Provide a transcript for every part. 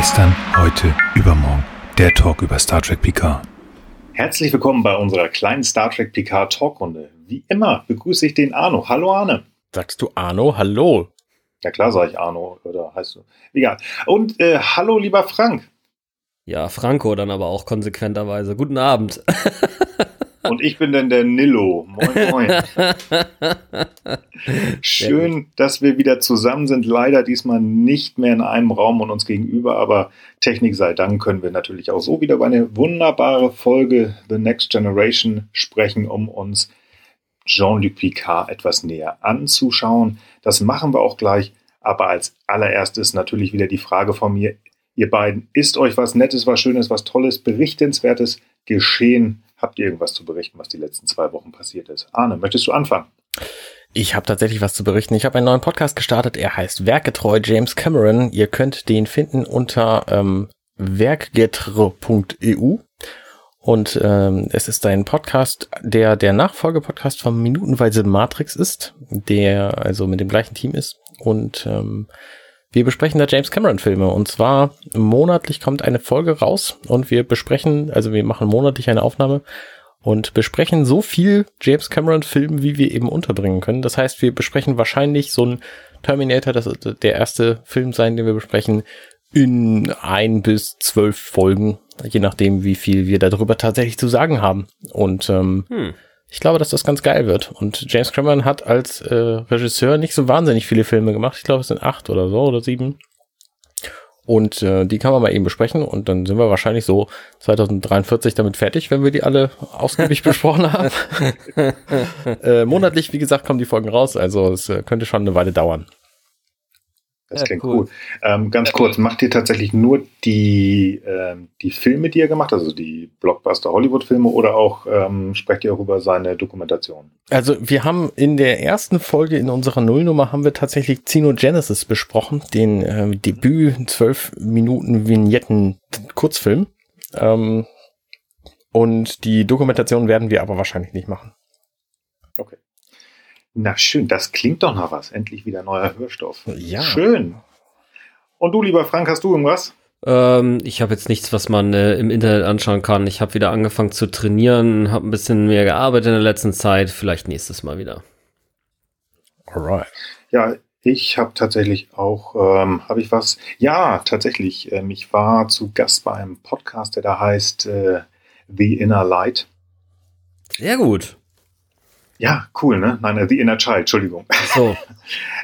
Gestern, heute, übermorgen. Der Talk über Star Trek Picard. Herzlich willkommen bei unserer kleinen Star Trek Picard Talkrunde. Wie immer begrüße ich den Arno. Hallo Arne. Sagst du Arno? Hallo. Ja klar sage ich Arno, oder heißt du? Egal. Und äh, hallo lieber Frank. Ja, Franco dann aber auch konsequenterweise. Guten Abend. Und ich bin dann der Nillo. Moin, moin. Schön, dass wir wieder zusammen sind. Leider diesmal nicht mehr in einem Raum und uns gegenüber, aber Technik sei Dank können wir natürlich auch so wieder über eine wunderbare Folge The Next Generation sprechen, um uns Jean-Luc Picard etwas näher anzuschauen. Das machen wir auch gleich. Aber als allererstes natürlich wieder die Frage von mir, ihr beiden, ist euch was Nettes, was Schönes, was Tolles, Berichtenswertes geschehen? Habt ihr irgendwas zu berichten, was die letzten zwei Wochen passiert ist? Arne, möchtest du anfangen? Ich habe tatsächlich was zu berichten. Ich habe einen neuen Podcast gestartet. Er heißt Werkgetreu James Cameron. Ihr könnt den finden unter ähm, werkgetreu.eu. Und ähm, es ist ein Podcast, der der Nachfolgepodcast von Minutenweise Matrix ist, der also mit dem gleichen Team ist. Und ähm, wir besprechen da James Cameron Filme und zwar monatlich kommt eine Folge raus und wir besprechen, also wir machen monatlich eine Aufnahme und besprechen so viel James Cameron Film, wie wir eben unterbringen können. Das heißt, wir besprechen wahrscheinlich so ein Terminator, das wird der erste Film sein, den wir besprechen, in ein bis zwölf Folgen, je nachdem, wie viel wir darüber tatsächlich zu sagen haben. Und ähm, hm ich glaube, dass das ganz geil wird. Und James Cameron hat als äh, Regisseur nicht so wahnsinnig viele Filme gemacht. Ich glaube, es sind acht oder so oder sieben. Und äh, die kann man mal eben besprechen und dann sind wir wahrscheinlich so 2043 damit fertig, wenn wir die alle ausgiebig besprochen haben. äh, monatlich, wie gesagt, kommen die Folgen raus, also es äh, könnte schon eine Weile dauern. Das ja, klingt cool. cool. Ähm, ganz kurz, macht ihr tatsächlich nur die, ähm, die Filme, die er gemacht hat, also die Blockbuster-Hollywood-Filme oder auch ähm, sprecht ihr auch über seine Dokumentation? Also wir haben in der ersten Folge in unserer Nullnummer haben wir tatsächlich Xenogenesis besprochen, den äh, Debüt 12 Minuten Vignetten Kurzfilm. Ähm, und die Dokumentation werden wir aber wahrscheinlich nicht machen. Na schön, das klingt doch nach was. Endlich wieder neuer Hörstoff. Ja. Schön. Und du, lieber Frank, hast du irgendwas? Ähm, ich habe jetzt nichts, was man äh, im Internet anschauen kann. Ich habe wieder angefangen zu trainieren, habe ein bisschen mehr gearbeitet in der letzten Zeit. Vielleicht nächstes Mal wieder. Alright. Ja, ich habe tatsächlich auch, ähm, habe ich was? Ja, tatsächlich. Ähm, ich war zu Gast bei einem Podcast, der da heißt äh, The Inner Light. Sehr gut. Ja, cool, ne? Nein, äh, The Inner Child, Entschuldigung. So.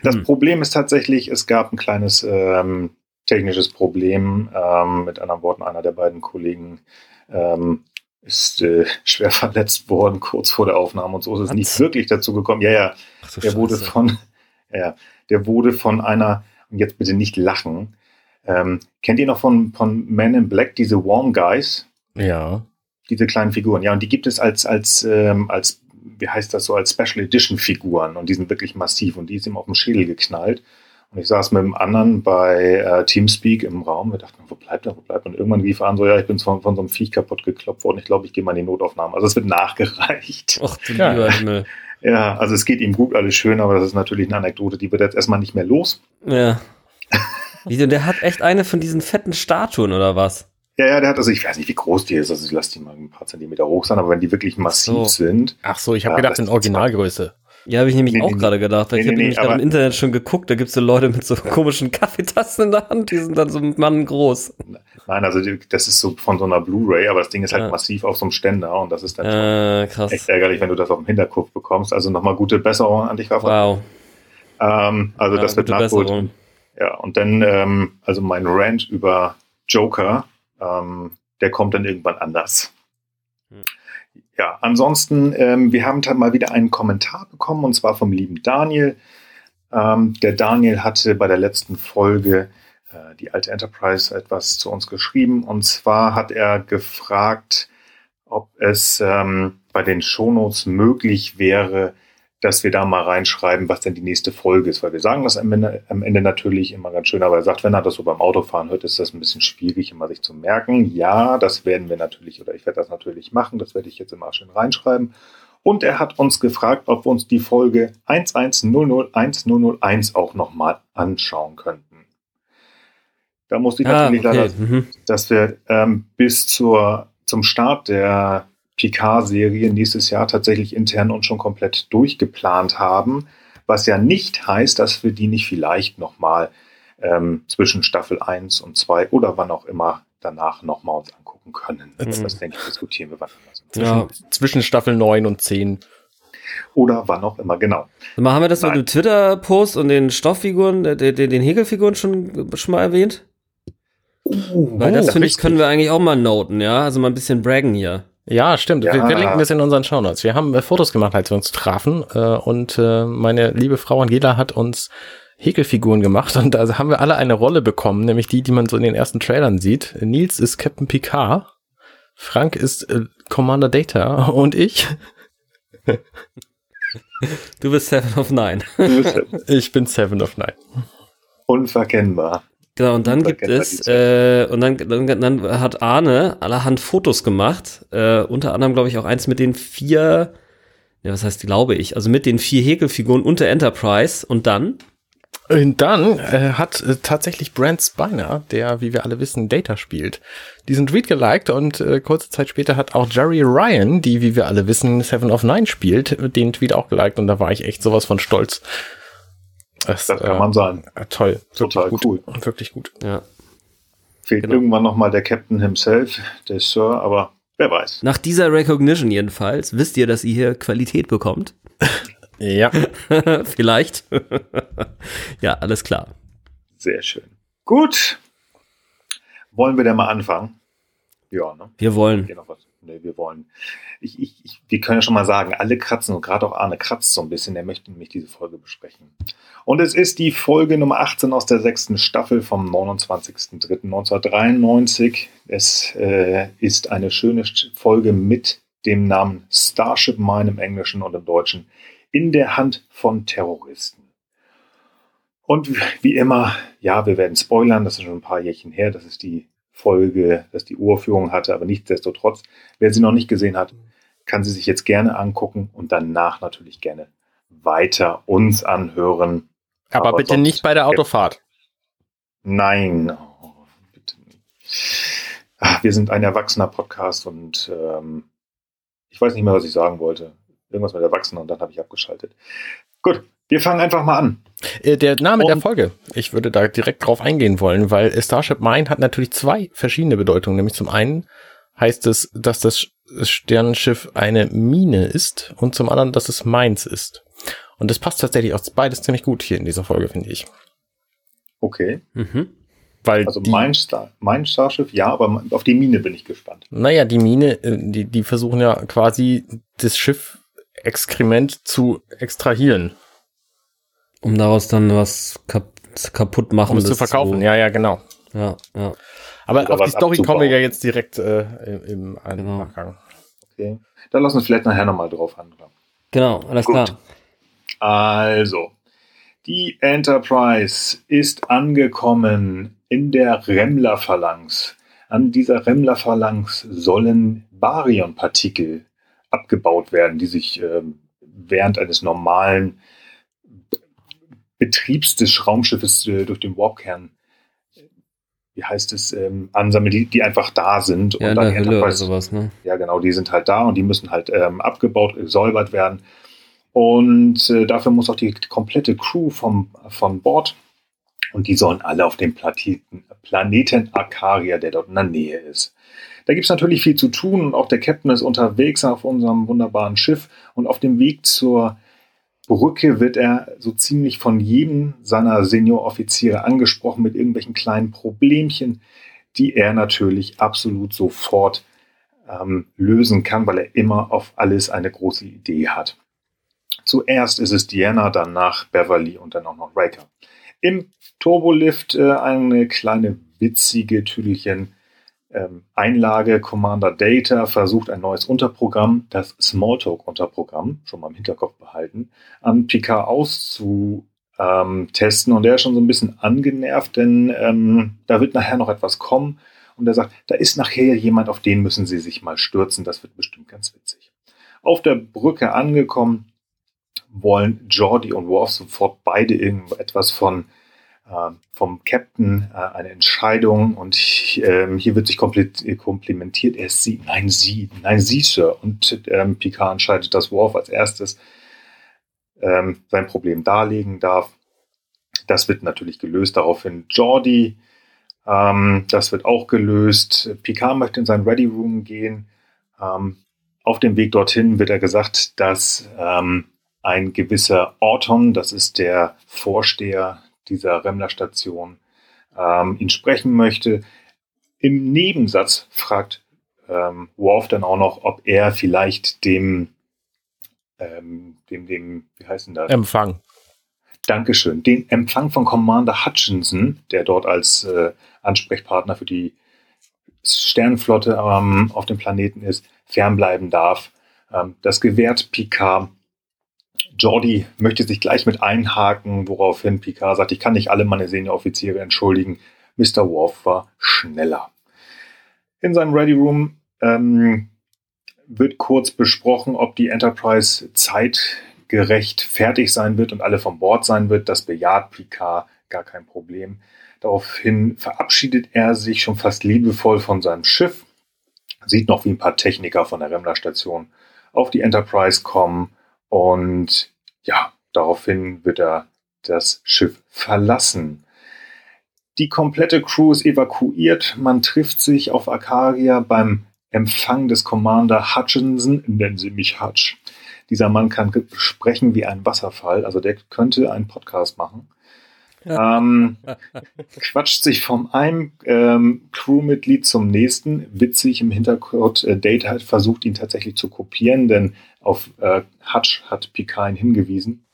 Das hm. Problem ist tatsächlich, es gab ein kleines ähm, technisches Problem. Ähm, mit anderen Worten, einer der beiden Kollegen ähm, ist äh, schwer verletzt worden kurz vor der Aufnahme und so ist es Was? nicht wirklich dazu gekommen. Ja, ja, so der Scheiße. wurde von, ja, der wurde von einer, und jetzt bitte nicht lachen, ähm, kennt ihr noch von, von Men in Black diese Warm Guys? Ja. Diese kleinen Figuren, ja, und die gibt es als, als, ähm, als wie heißt das so, als Special Edition Figuren und die sind wirklich massiv und die ist ihm auf dem Schädel geknallt. Und ich saß mit einem anderen bei äh, Teamspeak im Raum. Wir dachten, wo bleibt er, wo bleibt er? Und irgendwann rief er an, so, ja, ich bin von, von so einem Viech kaputt geklopft worden. Ich glaube, ich gehe mal in die Notaufnahme. Also es wird nachgereicht. Ach du ja. lieber Himmel. Ja, also es geht ihm gut, alles schön, aber das ist natürlich eine Anekdote, die wird jetzt erstmal nicht mehr los. Ja. Wieso, der hat echt eine von diesen fetten Statuen oder was? Ja, ja, der hat, also ich weiß nicht, wie groß die ist, also ich lasse die mal ein paar Zentimeter hoch sein, aber wenn die wirklich massiv so. sind. Ach so, ich habe ja, gedacht in Originalgröße. Ja, habe ich nämlich nee, auch nee, gerade gedacht. Nee, ich habe nämlich gerade im Internet schon geguckt, da gibt es so Leute mit so komischen Kaffeetassen in der Hand, die sind dann so Mann groß. Nein, also das ist so von so einer Blu-ray, aber das Ding ist halt ja. massiv auf so einem Ständer und das ist dann äh, krass. echt ärgerlich, wenn du das auf dem Hinterkopf bekommst. Also nochmal gute Besserung an dich, Rafa. Wow. Ähm, also ja, das wird nachgeholt. Ja, und dann, ähm, also mein Rant über Joker, ähm, der kommt dann irgendwann anders. Hm. Ja, ansonsten, ähm, wir haben mal wieder einen Kommentar bekommen und zwar vom lieben Daniel. Ähm, der Daniel hatte bei der letzten Folge äh, die alte Enterprise etwas zu uns geschrieben und zwar hat er gefragt, ob es ähm, bei den Shownotes möglich wäre, dass wir da mal reinschreiben, was denn die nächste Folge ist, weil wir sagen das am Ende, am Ende natürlich immer ganz schön, aber er sagt, wenn er das so beim Autofahren hört, ist das ein bisschen schwierig, immer sich zu merken. Ja, das werden wir natürlich, oder ich werde das natürlich machen, das werde ich jetzt immer schön reinschreiben. Und er hat uns gefragt, ob wir uns die Folge 11001001 auch nochmal anschauen könnten. Da musste ich ah, natürlich okay. leider, mhm. dass wir ähm, bis zur, zum Start der Picard-Serie nächstes Jahr tatsächlich intern und schon komplett durchgeplant haben, was ja nicht heißt, dass wir die nicht vielleicht nochmal ähm, zwischen Staffel 1 und 2 oder wann auch immer danach nochmal uns angucken können. Mhm. Das denke ich, diskutieren wir wann Zwischen, ja. zwischen Staffel 9 und 10 oder wann auch immer, genau. Mal haben wir das Nein. mit dem Twitter-Post und den Stofffiguren, den, den Häkelfiguren schon, schon mal erwähnt? Uh, Weil das, oh, finde ich, können wir eigentlich auch mal noten, ja? Also mal ein bisschen braggen hier. Ja, stimmt. Ja. Wir, wir linken das in unseren Shownotes. Wir haben äh, Fotos gemacht, als wir uns trafen. Äh, und äh, meine liebe Frau Angela hat uns Häkelfiguren gemacht und da haben wir alle eine Rolle bekommen, nämlich die, die man so in den ersten Trailern sieht. Nils ist Captain Picard, Frank ist Commander Data und ich. du bist Seven of Nine. ich bin Seven of Nine. Unverkennbar. Genau, und dann gibt es, äh, und dann, dann, dann hat Arne allerhand Fotos gemacht, äh, unter anderem, glaube ich, auch eins mit den vier, ja, was heißt, glaube ich, also mit den vier Häkelfiguren unter Enterprise und dann? Und dann äh, hat äh, tatsächlich Brent Spiner, der, wie wir alle wissen, Data spielt, diesen Tweet geliked und äh, kurze Zeit später hat auch Jerry Ryan, die, wie wir alle wissen, Seven of Nine spielt, den Tweet auch geliked und da war ich echt sowas von stolz. Das, das kann äh, man sagen. Äh, toll. Total gut. cool. Wirklich gut. Ja. Fehlt genau. irgendwann nochmal der Captain himself, der Sir, aber wer weiß. Nach dieser Recognition jedenfalls, wisst ihr, dass ihr hier Qualität bekommt? Ja. Vielleicht. ja, alles klar. Sehr schön. Gut. Wollen wir denn mal anfangen? Ja, ne? Wir wollen. Nee, wir wollen. Ich, ich, ich, wir können ja schon mal sagen, alle kratzen und gerade auch Arne kratzt so ein bisschen, der möchte nämlich diese Folge besprechen. Und es ist die Folge Nummer 18 aus der sechsten Staffel vom 29.03.1993. Es äh, ist eine schöne Folge mit dem Namen Starship Mine im Englischen und im Deutschen in der Hand von Terroristen. Und wie immer, ja, wir werden spoilern, das ist schon ein paar Jährchen her, dass es die Folge, dass die Urführung hatte, aber nichtsdestotrotz, wer sie noch nicht gesehen hat, kann sie sich jetzt gerne angucken und danach natürlich gerne weiter uns anhören. Aber, aber bitte nicht bei der Autofahrt. Nein, oh, bitte nicht. Ach, wir sind ein erwachsener Podcast und ähm, ich weiß nicht mehr, was ich sagen wollte irgendwas mit Erwachsenen und dann habe ich abgeschaltet. Gut, wir fangen einfach mal an. Äh, der Name und der Folge. Ich würde da direkt drauf eingehen wollen, weil Starship Mine hat natürlich zwei verschiedene Bedeutungen. Nämlich zum einen heißt es, dass das Sternenschiff eine Mine ist und zum anderen, dass es Mines ist. Und das passt tatsächlich auch beides ziemlich gut hier in dieser Folge, finde ich. Okay. Mhm. Weil also mein, Star, mein Starschiff, ja, aber auf die Mine bin ich gespannt. Naja, die Mine, äh, die, die versuchen ja quasi das Schiff Exkrement zu extrahieren. Um daraus dann was kap kaputt machen um es zu verkaufen. So. Ja, ja, genau. Ja, ja. Aber Oder auf die Story kommen wir ja jetzt direkt äh, im, im genau. Nachgang. Okay. Dann lassen wir uns vielleicht nachher nochmal drauf an. Genau, alles Gut. klar. Also, die Enterprise ist angekommen in der Remmler-Phalanx. An dieser Remmler-Phalanx sollen Baryon-Partikel abgebaut werden, die sich äh, während eines normalen Betriebs des Raumschiffes äh, durch den Warpkern, wie heißt es, ähm, ansammeln, die, die einfach da sind. Ja, und dann Hölle oder sowas, ne? Ja, genau, die sind halt da und die müssen halt ähm, abgebaut, gesäubert werden. Und äh, dafür muss auch die komplette Crew vom, von Bord und die sollen alle auf dem Planeten, Planeten Akaria, der dort in der Nähe ist. Da gibt es natürlich viel zu tun und auch der Captain ist unterwegs auf unserem wunderbaren Schiff und auf dem Weg zur Brücke wird er so ziemlich von jedem seiner Senioroffiziere angesprochen mit irgendwelchen kleinen Problemchen, die er natürlich absolut sofort ähm, lösen kann, weil er immer auf alles eine große Idee hat. Zuerst ist es Diana, danach Beverly und dann auch noch Riker. Im Turbolift äh, eine kleine witzige Tüdelchen Einlage Commander Data versucht ein neues Unterprogramm, das Smalltalk-Unterprogramm, schon mal im Hinterkopf behalten, an Picard auszutesten. und der ist schon so ein bisschen angenervt, denn ähm, da wird nachher noch etwas kommen. Und er sagt, da ist nachher jemand, auf den müssen Sie sich mal stürzen. Das wird bestimmt ganz witzig. Auf der Brücke angekommen, wollen Jordi und Worf sofort beide irgendetwas von vom Captain äh, eine Entscheidung und ähm, hier wird sich komplimentiert, er ist sie, nein, sie, nein, sie, Sir. Und ähm, Picard entscheidet, dass Worf als erstes ähm, sein Problem darlegen darf. Das wird natürlich gelöst. Daraufhin Jordi, ähm, das wird auch gelöst. Picard möchte in sein Ready Room gehen. Ähm, auf dem Weg dorthin wird er gesagt, dass ähm, ein gewisser Orton, das ist der Vorsteher dieser Remmler-Station, ähm, ihn sprechen möchte. Im Nebensatz fragt ähm, Worf dann auch noch, ob er vielleicht dem, ähm, dem, dem, wie heißt denn das? Empfang. Dankeschön. Den Empfang von Commander Hutchinson, der dort als äh, Ansprechpartner für die Sternenflotte ähm, auf dem Planeten ist, fernbleiben darf. Ähm, das gewährt Picard Jordi möchte sich gleich mit einhaken, woraufhin Picard sagt, ich kann nicht alle meine Senioroffiziere entschuldigen. Mr. Worf war schneller. In seinem Ready Room ähm, wird kurz besprochen, ob die Enterprise zeitgerecht fertig sein wird und alle von Bord sein wird. Das bejaht Picard, gar kein Problem. Daraufhin verabschiedet er sich schon fast liebevoll von seinem Schiff, sieht noch wie ein paar Techniker von der Remmler-Station auf die Enterprise kommen und ja, daraufhin wird er das Schiff verlassen. Die komplette Crew ist evakuiert. Man trifft sich auf Arcadia beim Empfang des Commander Hutchinson. Nennen Sie mich Hutch. Dieser Mann kann sprechen wie ein Wasserfall. Also der könnte einen Podcast machen. ähm, quatscht sich vom einen ähm, Crewmitglied zum nächsten. Witzig im Hintergrund. Äh, Data versucht ihn tatsächlich zu kopieren, denn auf äh, Hutch hat Picard hingewiesen.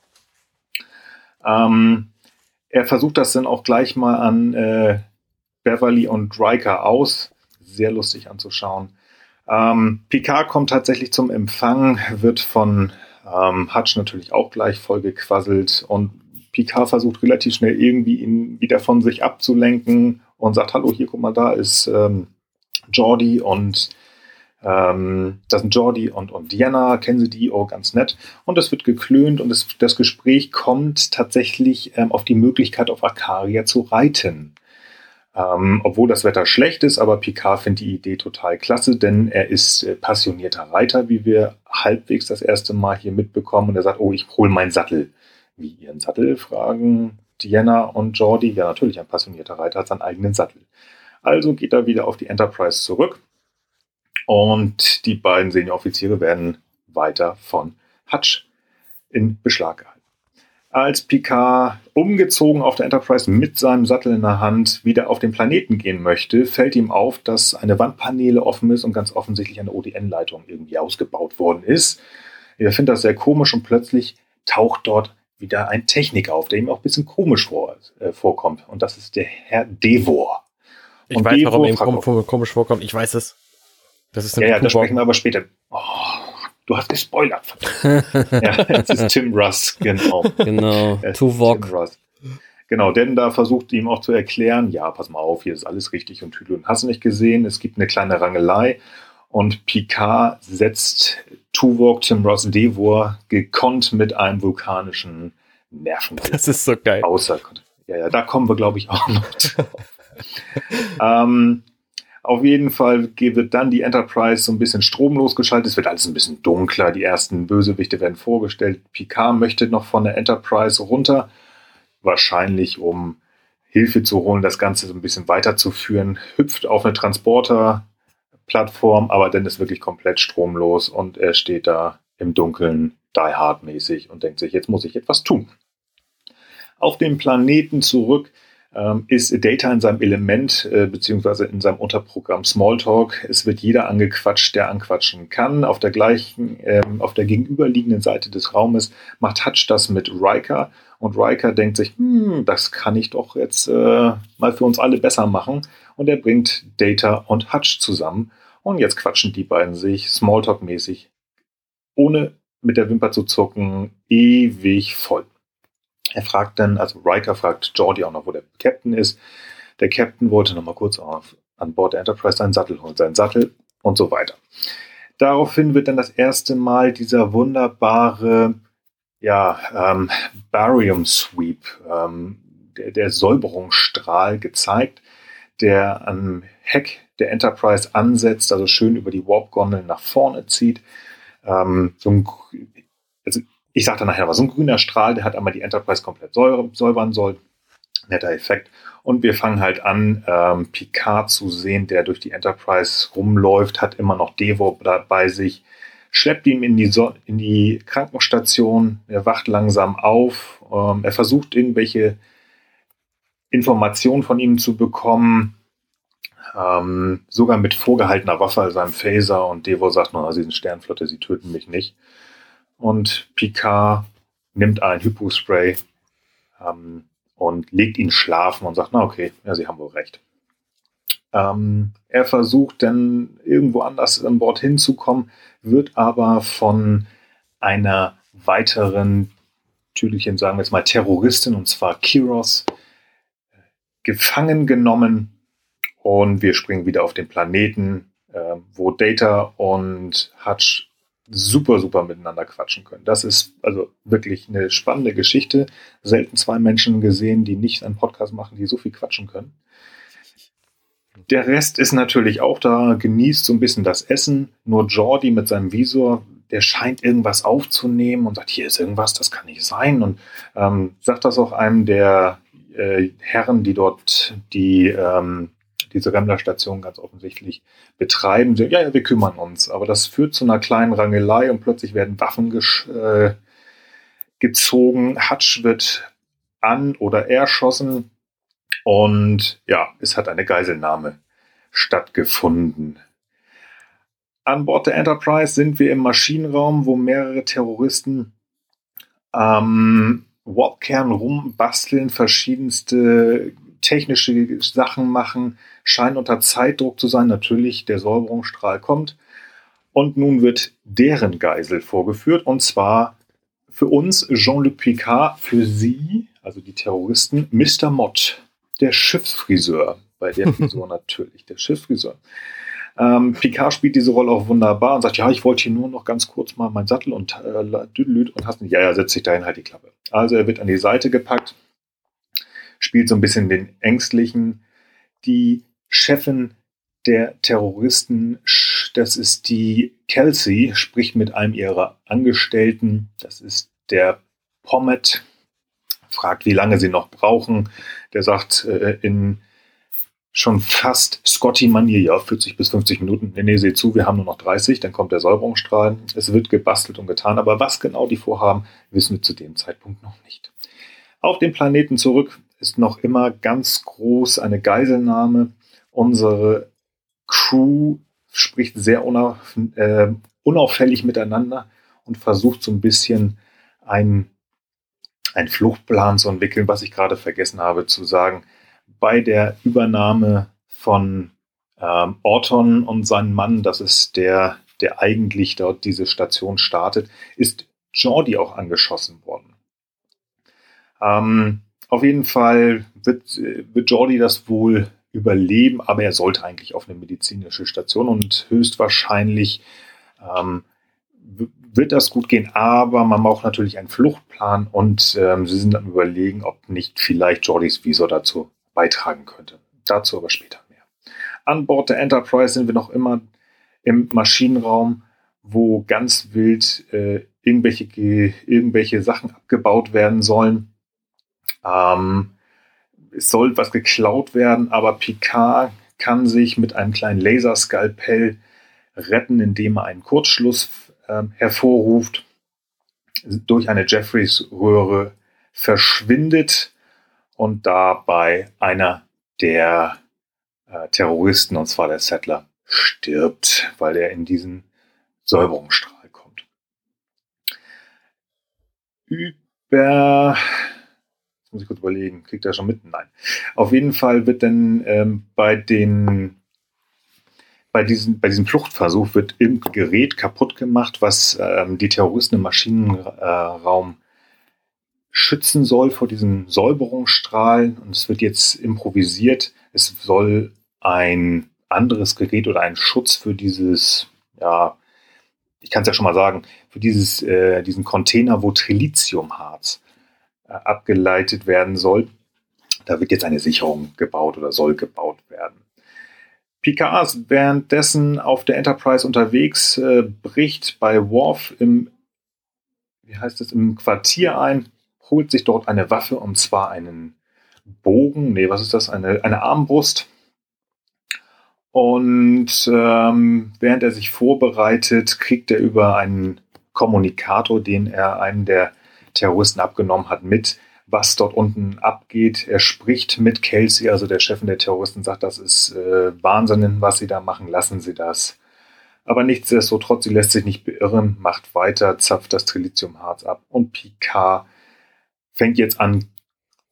Ähm, er versucht das dann auch gleich mal an äh, Beverly und Riker aus. Sehr lustig anzuschauen. Ähm, Picard kommt tatsächlich zum Empfang, wird von ähm, Hutch natürlich auch gleich vollgequasselt und Picard versucht relativ schnell irgendwie ihn wieder von sich abzulenken und sagt, hallo, hier, guck mal, da ist ähm, Jordi und ähm, das sind Jordi und, und Diana, kennen Sie die? Oh, ganz nett. Und es wird geklönt und es, das Gespräch kommt tatsächlich ähm, auf die Möglichkeit, auf Akaria zu reiten. Ähm, obwohl das Wetter schlecht ist, aber Picard findet die Idee total klasse, denn er ist äh, passionierter Reiter, wie wir halbwegs das erste Mal hier mitbekommen. Und er sagt, oh, ich hole meinen Sattel. Wie ihren Sattel? fragen Diana und Jordi. Ja, natürlich, ein passionierter Reiter hat seinen eigenen Sattel. Also geht er wieder auf die Enterprise zurück und die beiden Senioroffiziere werden weiter von Hutch in Beschlag gehalten. Als Picard umgezogen auf der Enterprise mit seinem Sattel in der Hand wieder auf den Planeten gehen möchte, fällt ihm auf, dass eine Wandpaneele offen ist und ganz offensichtlich eine ODN-Leitung irgendwie ausgebaut worden ist. Er findet das sehr komisch und plötzlich taucht dort wieder ein Techniker auf, der ihm auch ein bisschen komisch vor, äh, vorkommt. Und das ist der Herr Devor. Ich und weiß, Devor warum ihm komisch vorkommt. Ich weiß es. Das ist ja, ja, da sprechen wir aber später. Oh, du hast gespoilert. ja, es ist Tim Russ, genau. Genau, Tuvok. Genau, denn da versucht ihm auch zu erklären, ja, pass mal auf, hier ist alles richtig und Tüdel und hast nicht gesehen, es gibt eine kleine Rangelei und Picard setzt Tuvok, Tim Ross, Devor gekonnt mit einem vulkanischen Nerven. Das ist so geil. Außer, ja, ja, da kommen wir, glaube ich, auch noch ähm, auf jeden Fall wird dann die Enterprise so ein bisschen stromlos geschaltet. Es wird alles ein bisschen dunkler. Die ersten Bösewichte werden vorgestellt. Picard möchte noch von der Enterprise runter. Wahrscheinlich, um Hilfe zu holen, das Ganze so ein bisschen weiterzuführen. Hüpft auf eine Transporter-Plattform, aber dann ist wirklich komplett stromlos und er steht da im Dunkeln, die Hard mäßig und denkt sich, jetzt muss ich etwas tun. Auf dem Planeten zurück ähm, ist Data in seinem Element äh, beziehungsweise in seinem Unterprogramm Smalltalk. Es wird jeder angequatscht, der anquatschen kann. Auf der gleichen, ähm, auf der gegenüberliegenden Seite des Raumes macht Hutch das mit Riker und Riker denkt sich, hm, das kann ich doch jetzt äh, mal für uns alle besser machen. Und er bringt Data und Hutch zusammen. Und jetzt quatschen die beiden sich Smalltalk-mäßig, ohne mit der Wimper zu zucken, ewig voll. Er fragt dann, also Riker fragt Jordi auch noch, wo der Captain ist. Der Captain wollte noch mal kurz auf, an Bord der Enterprise seinen Sattel holen, seinen Sattel und so weiter. Daraufhin wird dann das erste Mal dieser wunderbare ja, ähm, Barium Sweep ähm, der, der Säuberungsstrahl gezeigt, der am Heck der Enterprise ansetzt, also schön über die Warp-Gondeln nach vorne zieht. Ähm, so ein, ich sage dann nachher aber so ein grüner Strahl, der hat einmal die Enterprise komplett säubern soll. Netter Effekt. Und wir fangen halt an, ähm, Picard zu sehen, der durch die Enterprise rumläuft, hat immer noch Devo bei sich, schleppt ihn in die, so in die Krankenstation, er wacht langsam auf, ähm, er versucht irgendwelche Informationen von ihm zu bekommen, ähm, sogar mit vorgehaltener Waffe, also einem Phaser, und Devo sagt noch, sie sind Sternflotte, sie töten mich nicht. Und Picard nimmt ein Hypospray, ähm, und legt ihn schlafen und sagt, na okay, ja, Sie haben wohl recht. Ähm, er versucht dann irgendwo anders an Bord hinzukommen, wird aber von einer weiteren, Tüdelchen sagen wir jetzt mal Terroristin, und zwar Kiros, gefangen genommen und wir springen wieder auf den Planeten, äh, wo Data und Hutch super, super miteinander quatschen können. Das ist also wirklich eine spannende Geschichte. Selten zwei Menschen gesehen, die nicht einen Podcast machen, die so viel quatschen können. Der Rest ist natürlich auch da, genießt so ein bisschen das Essen. Nur Jordi mit seinem Visor, der scheint irgendwas aufzunehmen und sagt, hier ist irgendwas, das kann nicht sein. Und ähm, sagt das auch einem der äh, Herren, die dort die ähm, diese Remmler-Station ganz offensichtlich betreiben. Ja, ja, wir kümmern uns. Aber das führt zu einer kleinen Rangelei und plötzlich werden Waffen äh, gezogen. Hutch wird an- oder erschossen. Und ja, es hat eine Geiselnahme stattgefunden. An Bord der Enterprise sind wir im Maschinenraum, wo mehrere Terroristen am Warpkern rumbasteln, verschiedenste technische Sachen machen, scheinen unter Zeitdruck zu sein. Natürlich, der Säuberungsstrahl kommt. Und nun wird deren Geisel vorgeführt. Und zwar für uns Jean-Luc Picard, für sie, also die Terroristen, Mr. Mott, der Schiffsfriseur. Bei der Frisur natürlich, der Schiffsfriseur. Ähm, Picard spielt diese Rolle auch wunderbar und sagt, ja, ich wollte hier nur noch ganz kurz mal meinen Sattel und äh, Düdelüt und hast nicht, ja, ja, setz dich dahin, halt die Klappe. Also er wird an die Seite gepackt, spielt so ein bisschen den Ängstlichen. Die Chefin der Terroristen, das ist die Kelsey, spricht mit einem ihrer Angestellten, das ist der Pommet, fragt, wie lange sie noch brauchen. Der sagt äh, in schon fast Scotty-Manier, ja, 40 bis 50 Minuten. Nee, nee, seht zu, wir haben nur noch 30, dann kommt der Säuberungsstrahl. Es wird gebastelt und getan, aber was genau die vorhaben, wissen wir zu dem Zeitpunkt noch nicht. Auf dem Planeten zurück ist noch immer ganz groß eine Geiselnahme. Unsere Crew spricht sehr unauf, äh, unauffällig miteinander und versucht so ein bisschen einen, einen Fluchtplan zu entwickeln, was ich gerade vergessen habe zu sagen. Bei der Übernahme von ähm, Orton und seinem Mann, das ist der, der eigentlich dort diese Station startet, ist Jordi auch angeschossen worden. Ähm, auf jeden Fall wird, wird Jordi das wohl überleben, aber er sollte eigentlich auf eine medizinische Station und höchstwahrscheinlich ähm, wird das gut gehen, aber man braucht natürlich einen Fluchtplan und ähm, sie sind am überlegen, ob nicht vielleicht Jordis Visor dazu beitragen könnte. Dazu aber später mehr. An Bord der Enterprise sind wir noch immer im Maschinenraum, wo ganz wild äh, irgendwelche, irgendwelche Sachen abgebaut werden sollen. Ähm, es soll was geklaut werden, aber Picard kann sich mit einem kleinen Laserskalpell retten, indem er einen Kurzschluss äh, hervorruft, durch eine Jeffreys-Röhre verschwindet und dabei einer der äh, Terroristen, und zwar der Settler, stirbt, weil er in diesen Säuberungsstrahl kommt. Über muss ich kurz überlegen, kriegt er schon mit? Nein. Auf jeden Fall wird dann ähm, bei den bei, diesen, bei diesem Fluchtversuch wird irgendein Gerät kaputt gemacht, was ähm, die Terroristen im Maschinenraum schützen soll vor diesen Säuberungsstrahlen. Und es wird jetzt improvisiert. Es soll ein anderes Gerät oder ein Schutz für dieses, ja, ich kann es ja schon mal sagen, für dieses, äh, diesen Container, wo Trilithiumharz abgeleitet werden soll. Da wird jetzt eine Sicherung gebaut oder soll gebaut werden. Picard ist währenddessen auf der Enterprise unterwegs, äh, bricht bei Worf im, wie heißt es, im Quartier ein, holt sich dort eine Waffe und zwar einen Bogen, nee, was ist das? Eine, eine Armbrust. Und ähm, während er sich vorbereitet, kriegt er über einen Kommunikator, den er einem der Terroristen abgenommen hat, mit, was dort unten abgeht. Er spricht mit Kelsey, also der Chef der Terroristen, sagt, das ist äh, Wahnsinn, was sie da machen, lassen Sie das. Aber nichtsdestotrotz, sie lässt sich nicht beirren, macht weiter, zapft das Trilithiumharz ab und Picard fängt jetzt an,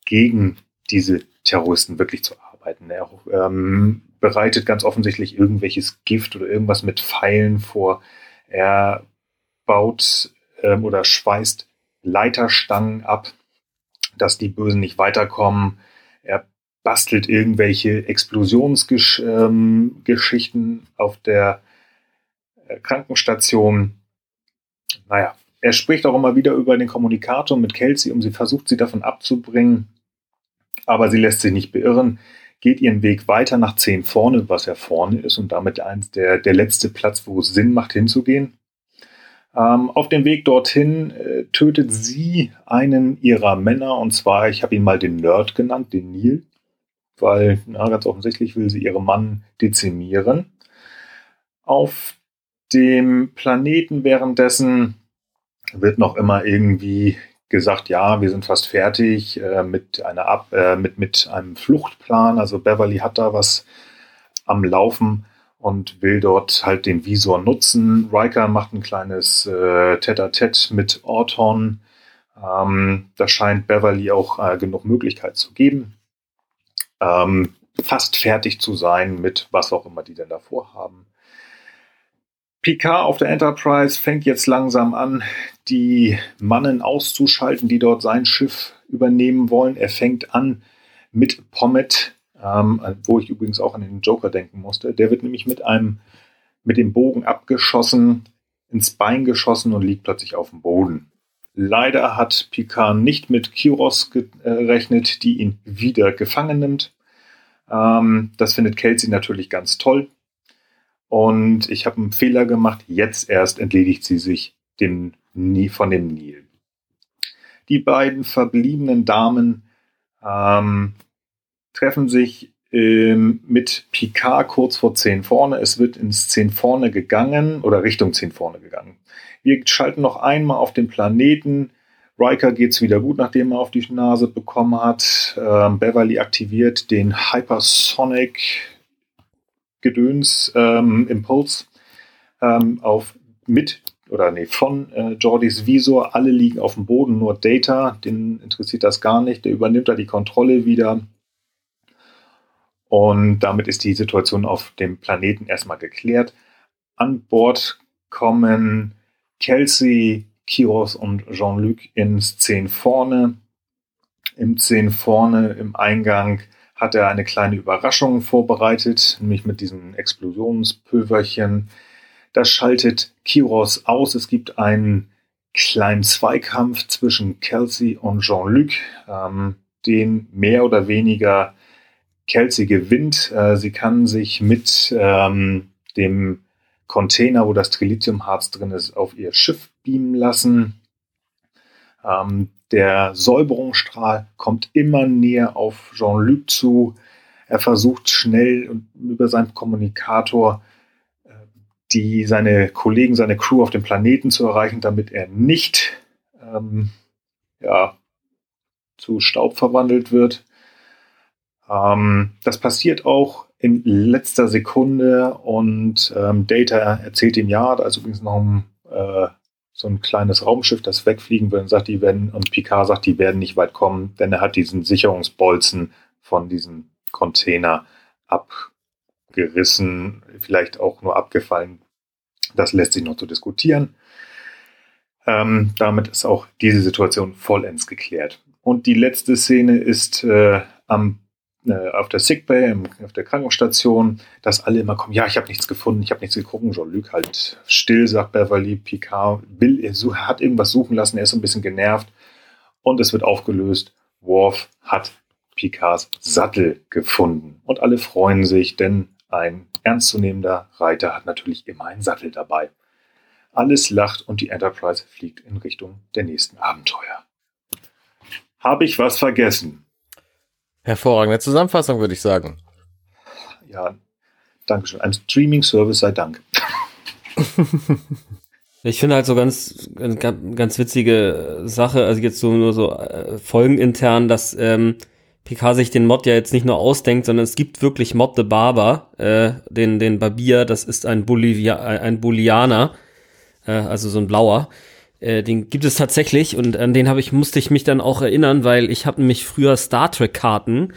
gegen diese Terroristen wirklich zu arbeiten. Er ähm, bereitet ganz offensichtlich irgendwelches Gift oder irgendwas mit Pfeilen vor. Er baut ähm, oder schweißt Leiterstangen ab, dass die Bösen nicht weiterkommen. Er bastelt irgendwelche Explosionsgeschichten ähm, auf der äh, Krankenstation. Naja, er spricht auch immer wieder über den Kommunikator mit Kelsey, um sie versucht, sie davon abzubringen. Aber sie lässt sich nicht beirren, geht ihren Weg weiter nach 10 vorne, was ja vorne ist und damit eins der, der letzte Platz, wo es Sinn macht, hinzugehen. Ähm, auf dem Weg dorthin äh, tötet sie einen ihrer Männer, und zwar, ich habe ihn mal den Nerd genannt, den Neil, weil na, ganz offensichtlich will sie ihren Mann dezimieren. Auf dem Planeten währenddessen wird noch immer irgendwie gesagt, ja, wir sind fast fertig äh, mit, einer Ab äh, mit, mit einem Fluchtplan. Also Beverly hat da was am Laufen und will dort halt den Visor nutzen. Riker macht ein kleines äh, Tête-à-Tête mit Orton. Ähm, da scheint Beverly auch äh, genug Möglichkeit zu geben, ähm, fast fertig zu sein mit was auch immer die denn davor haben. Picard auf der Enterprise fängt jetzt langsam an, die Mannen auszuschalten, die dort sein Schiff übernehmen wollen. Er fängt an mit Pommet ähm, wo ich übrigens auch an den Joker denken musste. Der wird nämlich mit einem, mit dem Bogen abgeschossen, ins Bein geschossen und liegt plötzlich auf dem Boden. Leider hat Picard nicht mit Kiros gerechnet, die ihn wieder gefangen nimmt. Ähm, das findet Kelsey natürlich ganz toll. Und ich habe einen Fehler gemacht. Jetzt erst entledigt sie sich dem, von dem Nil. Die beiden verbliebenen Damen ähm, treffen sich ähm, mit Picard kurz vor 10 vorne. Es wird ins 10 vorne gegangen oder Richtung 10 vorne gegangen. Wir schalten noch einmal auf den Planeten. Riker geht es wieder gut, nachdem er auf die Nase bekommen hat. Ähm, Beverly aktiviert den Hypersonic Gedöns ähm, Impuls ähm, auf mit oder nee, von äh, Visor. Alle liegen auf dem Boden, nur Data, den interessiert das gar nicht. Der übernimmt da die Kontrolle wieder und damit ist die Situation auf dem Planeten erstmal geklärt. An Bord kommen Kelsey, Kiros und Jean-Luc ins 10 vorne. Im 10 vorne im Eingang hat er eine kleine Überraschung vorbereitet, nämlich mit diesem Explosionspulverchen. Das schaltet Kiros aus. Es gibt einen kleinen Zweikampf zwischen Kelsey und Jean-Luc, ähm, den mehr oder weniger Kelsey gewinnt. Äh, sie kann sich mit ähm, dem Container, wo das Trilithiumharz drin ist, auf ihr Schiff beamen lassen. Ähm, der Säuberungsstrahl kommt immer näher auf Jean-Luc zu. Er versucht schnell über seinen Kommunikator äh, die, seine Kollegen, seine Crew auf dem Planeten zu erreichen, damit er nicht ähm, ja, zu Staub verwandelt wird. Ähm, das passiert auch in letzter Sekunde und ähm, Data erzählt ihm ja, da ist übrigens noch ein, äh, so ein kleines Raumschiff, das wegfliegen will und sagt, die werden, und Picard sagt, die werden nicht weit kommen, denn er hat diesen Sicherungsbolzen von diesem Container abgerissen, vielleicht auch nur abgefallen. Das lässt sich noch zu diskutieren. Ähm, damit ist auch diese Situation vollends geklärt. Und die letzte Szene ist äh, am äh, auf der Sickbay, auf der Krankenstation, dass alle immer kommen, ja, ich habe nichts gefunden, ich habe nichts geguckt. Jean-Luc halt still, sagt Beverly, Picard will, er hat irgendwas suchen lassen, er ist so ein bisschen genervt und es wird aufgelöst. Worf hat Picards Sattel gefunden. Und alle freuen sich, denn ein ernstzunehmender Reiter hat natürlich immer einen Sattel dabei. Alles lacht und die Enterprise fliegt in Richtung der nächsten Abenteuer. Habe ich was vergessen? Hervorragende Zusammenfassung, würde ich sagen. Ja, Dankeschön. Ein Streaming-Service sei Dank. Ich finde halt so ganz, ganz, ganz witzige Sache, also jetzt so nur so äh, folgenintern, dass ähm, PK sich den Mod ja jetzt nicht nur ausdenkt, sondern es gibt wirklich Mod the Barber, äh, den, den Barbier, das ist ein, Bolivia, ein Bolianer, äh, also so ein blauer. Äh, den gibt es tatsächlich und an den habe ich, musste ich mich dann auch erinnern, weil ich habe nämlich früher Star Trek-Karten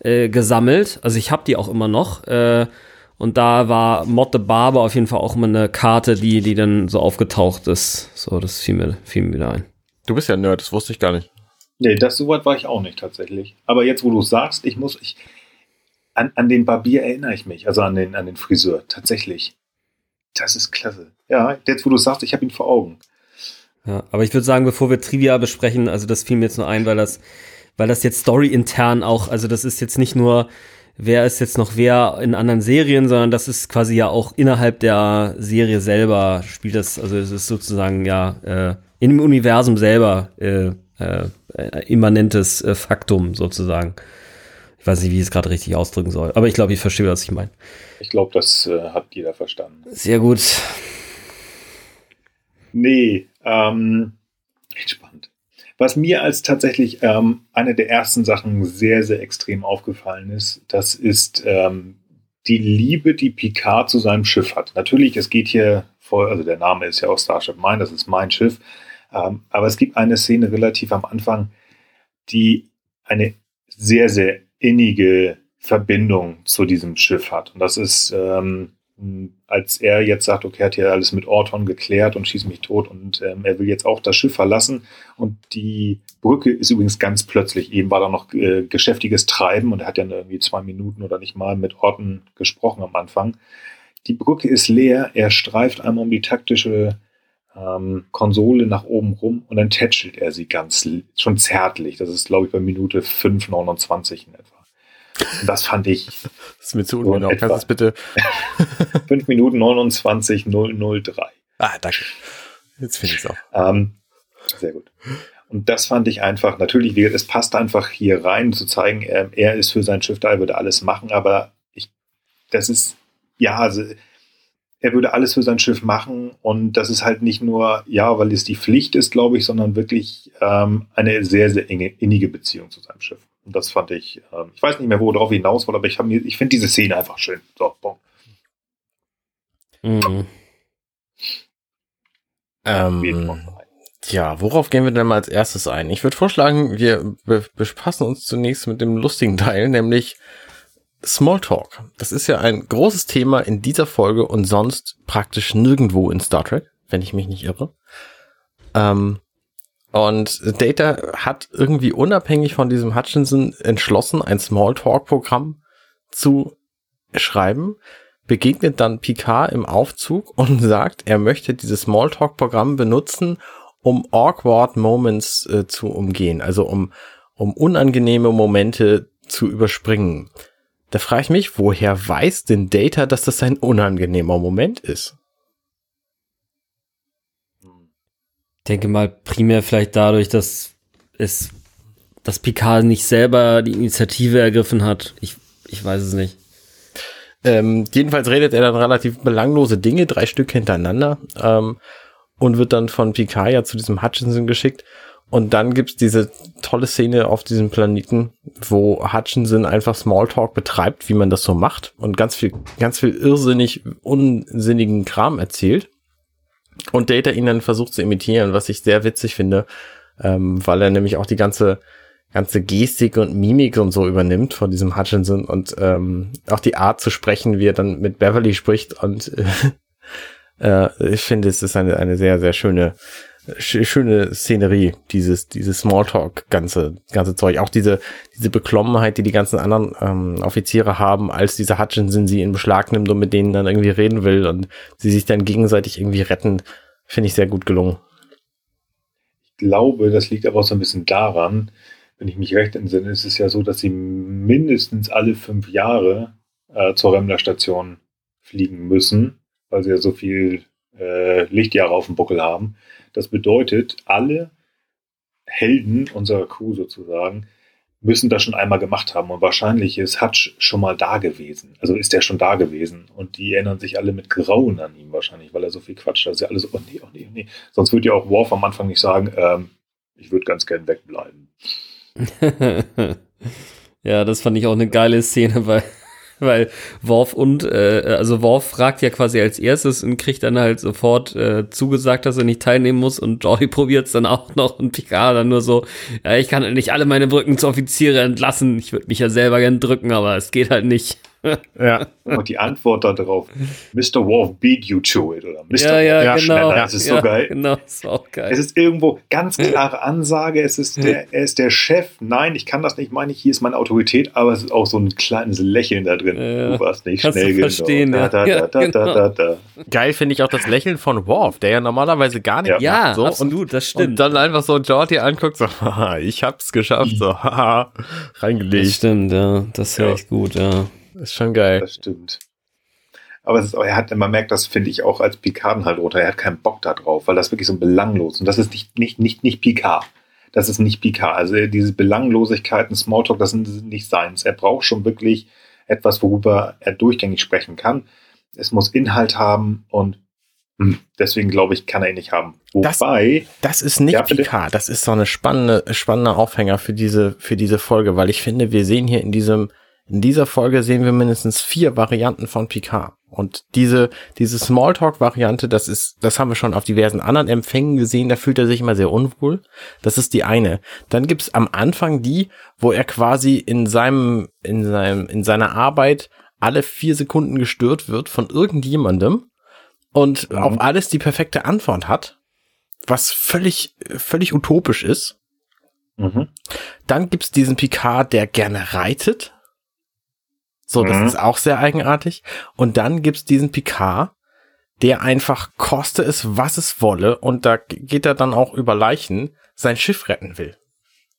äh, gesammelt. Also ich habe die auch immer noch. Äh, und da war Mod the Barber auf jeden Fall auch immer eine Karte, die, die dann so aufgetaucht ist. So, das fiel mir, fiel mir wieder ein. Du bist ja ein Nerd, das wusste ich gar nicht. Nee, das so weit war ich auch nicht tatsächlich. Aber jetzt, wo du sagst, ich muss, ich, an, an den Barbier erinnere ich mich, also an den, an den Friseur, tatsächlich. Das ist klasse. Ja, jetzt, wo du sagst, ich habe ihn vor Augen. Ja, aber ich würde sagen, bevor wir Trivia besprechen, also das fiel mir jetzt nur ein, weil das, weil das jetzt story-intern auch, also das ist jetzt nicht nur, wer ist jetzt noch wer in anderen Serien, sondern das ist quasi ja auch innerhalb der Serie selber spielt das, also es ist sozusagen ja äh, im Universum selber äh, äh, immanentes äh, Faktum sozusagen. Ich weiß nicht, wie ich es gerade richtig ausdrücken soll, aber ich glaube, ich verstehe, was ich meine. Ich glaube, das äh, hat jeder verstanden. Sehr gut. Nee, ähm, entspannt. Was mir als tatsächlich ähm, eine der ersten Sachen sehr, sehr extrem aufgefallen ist, das ist ähm, die Liebe, die Picard zu seinem Schiff hat. Natürlich, es geht hier vor, also der Name ist ja auch Starship Mine, das ist mein Schiff. Ähm, aber es gibt eine Szene relativ am Anfang, die eine sehr, sehr innige Verbindung zu diesem Schiff hat. Und das ist ähm, als er jetzt sagt, okay, hat hier alles mit Orton geklärt und schießt mich tot und ähm, er will jetzt auch das Schiff verlassen und die Brücke ist übrigens ganz plötzlich, eben war da noch äh, geschäftiges Treiben und er hat ja irgendwie zwei Minuten oder nicht mal mit Orton gesprochen am Anfang. Die Brücke ist leer, er streift einmal um die taktische ähm, Konsole nach oben rum und dann tätschelt er sie ganz, schon zärtlich. Das ist, glaube ich, bei Minute 5,29 in etwa. Und das fand ich. Das ist mir zu ungenau. Kannst du das bitte? 5 Minuten 29 003. Ah, danke. Jetzt finde ich es auch. Ähm, sehr gut. Und das fand ich einfach, natürlich, es passt einfach hier rein, zu zeigen, er, er ist für sein Schiff da, er würde alles machen, aber ich, das ist, ja, also, er würde alles für sein Schiff machen und das ist halt nicht nur, ja, weil es die Pflicht ist, glaube ich, sondern wirklich ähm, eine sehr, sehr enge, innige Beziehung zu seinem Schiff. Und das fand ich, äh, ich weiß nicht mehr, worauf ich hinaus wollte, aber ich, ich finde diese Szene einfach schön. So, boom. Mhm. Ähm, ja, worauf gehen wir denn mal als erstes ein? Ich würde vorschlagen, wir befassen uns zunächst mit dem lustigen Teil, nämlich Smalltalk. Das ist ja ein großes Thema in dieser Folge und sonst praktisch nirgendwo in Star Trek, wenn ich mich nicht irre. Ähm, und Data hat irgendwie unabhängig von diesem Hutchinson entschlossen, ein Smalltalk-Programm zu schreiben, begegnet dann Picard im Aufzug und sagt, er möchte dieses Smalltalk-Programm benutzen, um awkward Moments äh, zu umgehen, also um, um unangenehme Momente zu überspringen. Da frage ich mich, woher weiß denn Data, dass das ein unangenehmer Moment ist? Denke mal primär vielleicht dadurch, dass es, dass Picard nicht selber die Initiative ergriffen hat. Ich, ich weiß es nicht. Ähm, jedenfalls redet er dann relativ belanglose Dinge, drei Stück hintereinander, ähm, und wird dann von Picard ja zu diesem Hutchinson geschickt. Und dann gibt's diese tolle Szene auf diesem Planeten, wo Hutchinson einfach Smalltalk betreibt, wie man das so macht, und ganz viel, ganz viel irrsinnig unsinnigen Kram erzählt und Data ihn dann versucht zu imitieren, was ich sehr witzig finde, ähm, weil er nämlich auch die ganze ganze Gestik und Mimik und so übernimmt von diesem Hutchinson und ähm, auch die Art zu sprechen, wie er dann mit Beverly spricht und äh, ich finde, es ist eine eine sehr sehr schöne schöne Szenerie, dieses, dieses Smalltalk, ganze, ganze Zeug. Auch diese, diese Beklommenheit, die die ganzen anderen ähm, Offiziere haben, als dieser Hutchinson sie in Beschlag nimmt und mit denen dann irgendwie reden will und sie sich dann gegenseitig irgendwie retten, finde ich sehr gut gelungen. Ich glaube, das liegt aber auch so ein bisschen daran, wenn ich mich recht entsinne, ist es ja so, dass sie mindestens alle fünf Jahre äh, zur Remmler-Station fliegen müssen, weil sie ja so viel äh, Lichtjahre auf dem Buckel haben. Das bedeutet, alle Helden unserer Crew sozusagen müssen das schon einmal gemacht haben. Und wahrscheinlich ist Hutch schon mal da gewesen. Also ist er schon da gewesen. Und die erinnern sich alle mit Grauen an ihn wahrscheinlich, weil er so viel quatscht. Also alles, oh nee, oh nee, oh nee. Sonst würde ja auch Worf am Anfang nicht sagen, ähm, ich würde ganz gern wegbleiben. ja, das fand ich auch eine geile Szene, weil weil Worf und, äh, also Worf fragt ja quasi als erstes und kriegt dann halt sofort äh, zugesagt, dass er nicht teilnehmen muss. Und Jordi probiert es dann auch noch. Und Picard dann nur so, ja, ich kann nicht alle meine Brücken zu Offiziere entlassen, ich würde mich ja selber gern drücken, aber es geht halt nicht ja. Und die Antwort darauf, Mr. Worf beat you to it oder Mr. Ja, ja, ja, genau. schneller. Das ist ja, so geil. Genau, das ist auch geil. Es ist irgendwo ganz klare Ansage, es ist der, er ist der Chef. Nein, ich kann das nicht, meine ich, hier ist meine Autorität, aber es ist auch so ein kleines Lächeln da drin. Ja, du warst nicht Kannst schnell genug. Verstehen, da, da, da, da, da, da, da. Geil finde ich auch das Lächeln von Worf, der ja normalerweise gar nicht ja. macht. So. absolut, und, das stimmt. Und dann einfach so Jordi anguckt, so, haha, ich hab's geschafft, so, haha, reingelegt. Das stimmt, ja, das ist ja. echt gut, ja. Ist schon geil. Das stimmt. Aber ist, er hat, man merkt das, finde ich, auch als Picard halt runter. Er hat keinen Bock da drauf, weil das wirklich so belanglos und das ist nicht, nicht, nicht, nicht Picard. Das ist nicht Picard. Also diese Belanglosigkeiten, Smalltalk, das sind nicht seins. Er braucht schon wirklich etwas, worüber er durchgängig sprechen kann. Es muss Inhalt haben und hm, deswegen glaube ich, kann er ihn nicht haben. Wobei. Das, das ist nicht ja, Picard. Das ist so eine spannende, spannende Aufhänger für diese, für diese Folge, weil ich finde, wir sehen hier in diesem, in dieser Folge sehen wir mindestens vier Varianten von Picard. Und diese, diese Smalltalk-Variante, das ist, das haben wir schon auf diversen anderen Empfängen gesehen, da fühlt er sich immer sehr unwohl. Das ist die eine. Dann gibt's am Anfang die, wo er quasi in seinem, in seinem, in seiner Arbeit alle vier Sekunden gestört wird von irgendjemandem und mhm. auf alles die perfekte Antwort hat, was völlig, völlig utopisch ist. Mhm. Dann gibt's diesen Picard, der gerne reitet so, das mhm. ist auch sehr eigenartig. Und dann gibt's diesen Picard, der einfach koste es, was es wolle, und da geht er dann auch über Leichen, sein Schiff retten will.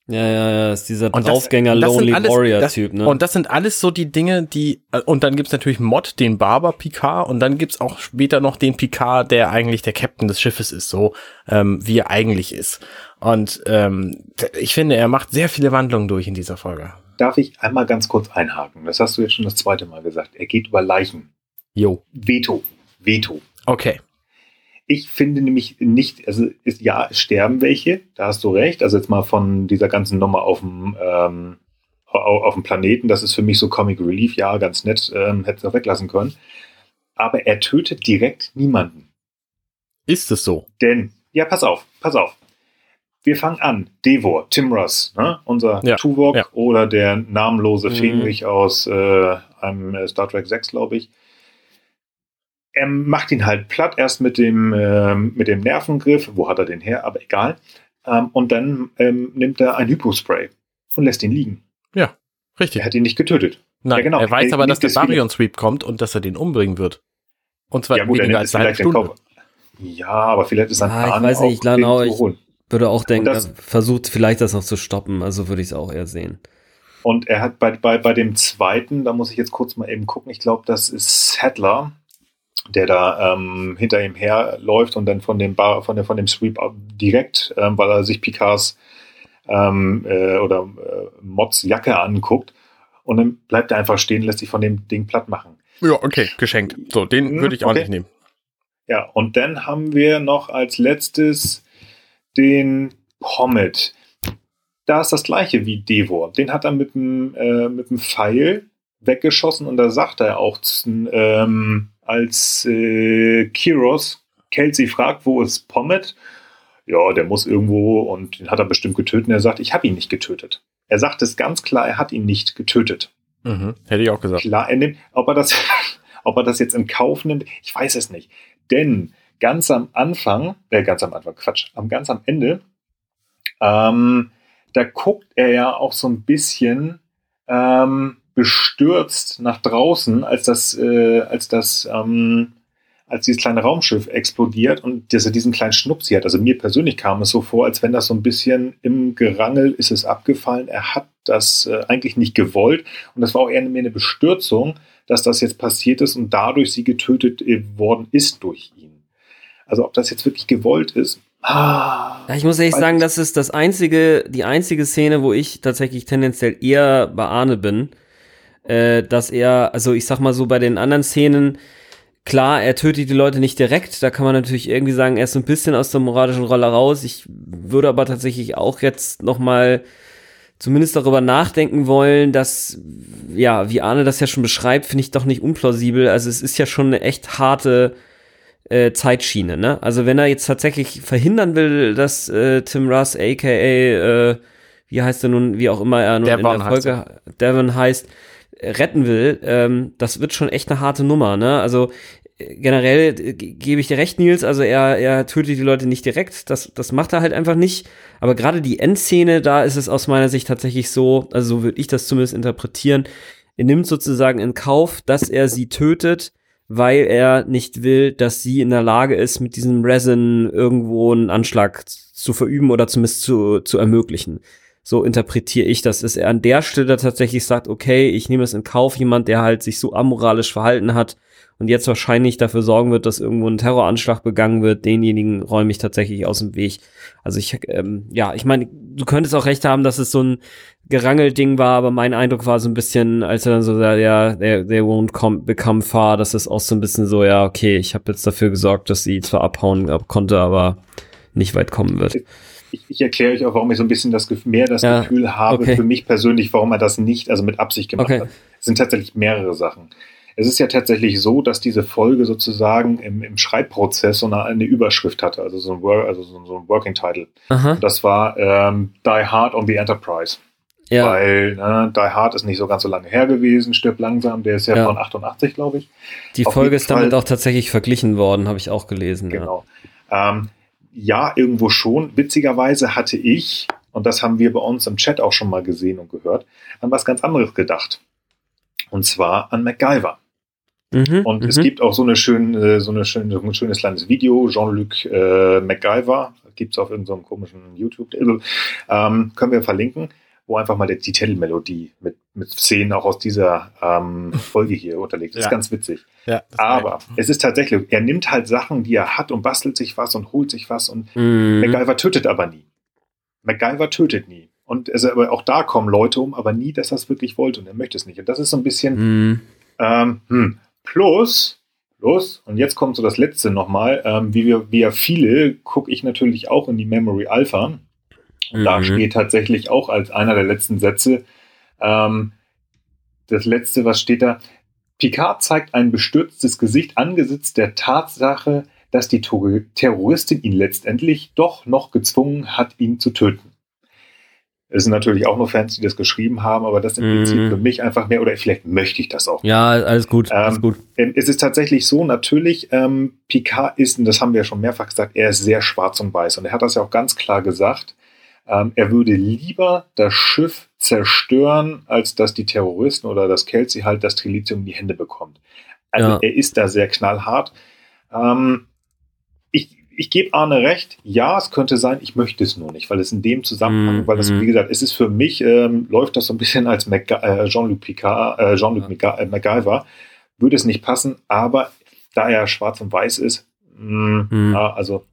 Ja, ja, ja, ist dieser Draufgänger Lonely Warrior Typ, ne? Und das sind alles so die Dinge, die äh, und dann gibt's natürlich Mod, den Barber Picard und dann gibt's auch später noch den Picard, der eigentlich der Captain des Schiffes ist, so ähm, wie er eigentlich ist. Und ähm, ich finde, er macht sehr viele Wandlungen durch in dieser Folge darf ich einmal ganz kurz einhaken. Das hast du jetzt schon das zweite Mal gesagt. Er geht über Leichen. Jo. Veto. Veto. Okay. Ich finde nämlich nicht, also ist, ja, es sterben welche, da hast du recht. Also jetzt mal von dieser ganzen Nummer auf dem, ähm, auf dem Planeten, das ist für mich so Comic Relief, ja, ganz nett, ähm, hätte es auch weglassen können. Aber er tötet direkt niemanden. Ist es so? Denn, ja, pass auf, pass auf wir fangen an. Devor, Tim Ross, ne? unser ja. Tuvok ja. oder der namenlose mhm. Fenrich aus äh, einem äh, Star Trek 6, glaube ich. Er macht ihn halt platt, erst mit dem, äh, mit dem Nervengriff. Wo hat er den her? Aber egal. Ähm, und dann ähm, nimmt er ein Hypospray und lässt ihn liegen. Ja, richtig. Er hat ihn nicht getötet. Nein, ja, genau. er weiß er aber, dass der Baryon Sweep kommt und dass er den umbringen wird. Und zwar ja, gut, weniger als eine Stunde. Ja, aber vielleicht ist ein ah, Plan ich weiß nicht, ich glaube auch, ich, würde auch denken, das, er versucht vielleicht das noch zu stoppen, also würde ich es auch eher sehen. Und er hat bei, bei, bei dem zweiten, da muss ich jetzt kurz mal eben gucken, ich glaube, das ist Sadler, der da ähm, hinter ihm herläuft und dann von dem Bar, von, der, von dem Sweep direkt, ähm, weil er sich Picards ähm, äh, oder äh, Mods Jacke anguckt und dann bleibt er einfach stehen, lässt sich von dem Ding platt machen. Ja, okay, geschenkt. So, den mhm, würde ich auch okay. nicht nehmen. Ja, und dann haben wir noch als letztes den Pommet. Da ist das gleiche wie Devor. Den hat er mit dem, äh, mit dem Pfeil weggeschossen und da sagt er auch, ähm, als äh, Kiros Kelsey fragt, wo ist Pommet? Ja, der muss irgendwo und den hat er bestimmt getötet. Und er sagt, ich habe ihn nicht getötet. Er sagt es ganz klar, er hat ihn nicht getötet. Mhm, hätte ich auch gesagt. Klar, er nimmt, ob er das, ob er das jetzt in Kauf nimmt, ich weiß es nicht. Denn ganz am Anfang, äh, ganz am Anfang, Quatsch, am ganz am Ende, ähm, da guckt er ja auch so ein bisschen ähm, bestürzt nach draußen, als das, äh, als das, ähm, als dieses kleine Raumschiff explodiert und dass er diesen kleinen Schnupsi hat. Also mir persönlich kam es so vor, als wenn das so ein bisschen im Gerangel ist es abgefallen. Er hat das äh, eigentlich nicht gewollt und das war auch eher mehr eine Bestürzung, dass das jetzt passiert ist und dadurch sie getötet äh, worden ist durch ihn. Also ob das jetzt wirklich gewollt ist. Ah, ich muss ehrlich sagen, das ist das einzige, die einzige Szene, wo ich tatsächlich tendenziell eher bei Arne bin, äh, dass er, also ich sag mal so bei den anderen Szenen, Klar, er tötet die Leute nicht direkt. Da kann man natürlich irgendwie sagen, er ist so ein bisschen aus der moralischen Rolle raus. Ich würde aber tatsächlich auch jetzt noch mal zumindest darüber nachdenken wollen, dass, ja, wie Arne das ja schon beschreibt, finde ich doch nicht unplausibel. Also es ist ja schon eine echt harte äh, Zeitschiene, ne? Also wenn er jetzt tatsächlich verhindern will, dass äh, Tim Russ, aka, äh, wie heißt er nun, wie auch immer er nun Devon in der Folge, heißt Devon heißt, retten will, ähm, das wird schon echt eine harte Nummer, ne? Also äh, generell äh, gebe ich dir recht, Nils, also er, er tötet die Leute nicht direkt, das, das macht er halt einfach nicht. Aber gerade die Endszene, da ist es aus meiner Sicht tatsächlich so, also so würde ich das zumindest interpretieren, er nimmt sozusagen in Kauf, dass er sie tötet, weil er nicht will, dass sie in der Lage ist, mit diesem Resin irgendwo einen Anschlag zu verüben oder zumindest zu, zu ermöglichen. So interpretiere ich das, dass er an der Stelle tatsächlich sagt, okay, ich nehme es in Kauf, jemand, der halt sich so amoralisch verhalten hat und jetzt wahrscheinlich dafür sorgen wird, dass irgendwo ein Terroranschlag begangen wird, denjenigen räume ich tatsächlich aus dem Weg. Also ich, ähm, ja, ich meine, du könntest auch recht haben, dass es so ein Gerangelding war, aber mein Eindruck war so ein bisschen, als er dann so sagt, ja, they, they won't come, become far, dass es auch so ein bisschen so, ja, okay, ich habe jetzt dafür gesorgt, dass sie zwar abhauen konnte, aber nicht weit kommen wird ich, ich erkläre euch auch, warum ich so ein bisschen das mehr das ja, Gefühl habe, okay. für mich persönlich, warum er das nicht, also mit Absicht gemacht okay. hat. Es sind tatsächlich mehrere Sachen. Es ist ja tatsächlich so, dass diese Folge sozusagen im, im Schreibprozess so eine, eine, Überschrift hatte, also so ein, also so, so ein Working Title. Das war ähm, Die Hard on the Enterprise. Ja. Weil ne, Die Hard ist nicht so ganz so lange her gewesen, stirbt langsam, der ist ja, ja. von 88, glaube ich. Die Auf Folge ist damit Fall, auch tatsächlich verglichen worden, habe ich auch gelesen. Genau. Ja. Ähm, ja, irgendwo schon. Witzigerweise hatte ich, und das haben wir bei uns im Chat auch schon mal gesehen und gehört, an was ganz anderes gedacht. Und zwar an MacGyver. Mhm, und es mhm. gibt auch so, eine schöne, so, eine schöne, so ein schönes kleines Video, Jean-Luc äh, MacGyver, gibt es auf irgendeinem so komischen YouTube, ähm, können wir verlinken wo einfach mal die, die Titelmelodie mit, mit Szenen auch aus dieser ähm, Folge hier unterlegt. Das ja. ist ganz witzig. Ja, Aber es ist tatsächlich, er nimmt halt Sachen, die er hat und bastelt sich was und holt sich was und mhm. MacGyver tötet aber nie. MacGyver tötet nie. Und also, aber auch da kommen Leute um, aber nie, dass er es wirklich wollte und er möchte es nicht. Und das ist so ein bisschen mhm. ähm, hm. Plus, plus, und jetzt kommt so das letzte nochmal, ähm, wie wir, wie ja viele, gucke ich natürlich auch in die Memory Alpha und mhm. da steht tatsächlich auch als einer der letzten Sätze, ähm, das letzte, was steht da? Picard zeigt ein bestürztes Gesicht angesichts der Tatsache, dass die Terroristin ihn letztendlich doch noch gezwungen hat, ihn zu töten. Es sind natürlich auch nur Fans, die das geschrieben haben, aber das impliziert mm. für mich einfach mehr, oder vielleicht möchte ich das auch. Ja, alles gut, ähm, alles gut. Es ist tatsächlich so, natürlich, ähm, Picard ist, und das haben wir ja schon mehrfach gesagt, er ist sehr schwarz und weiß. Und er hat das ja auch ganz klar gesagt. Ähm, er würde lieber das Schiff zerstören, als dass die Terroristen oder das Kelsey halt das Trilithium in die Hände bekommt. Also ja. er ist da sehr knallhart. Ähm, ich, ich gebe Arne recht, ja, es könnte sein, ich möchte es nur nicht, weil es in dem Zusammenhang, mm, weil das, mm. wie gesagt, es ist für mich, ähm, läuft das so ein bisschen als äh, Jean-Luc Picard, äh, Jean-Luc ja. Äh, MacGyver, würde es nicht passen, aber da er schwarz und weiß ist, mh, mm. ja, also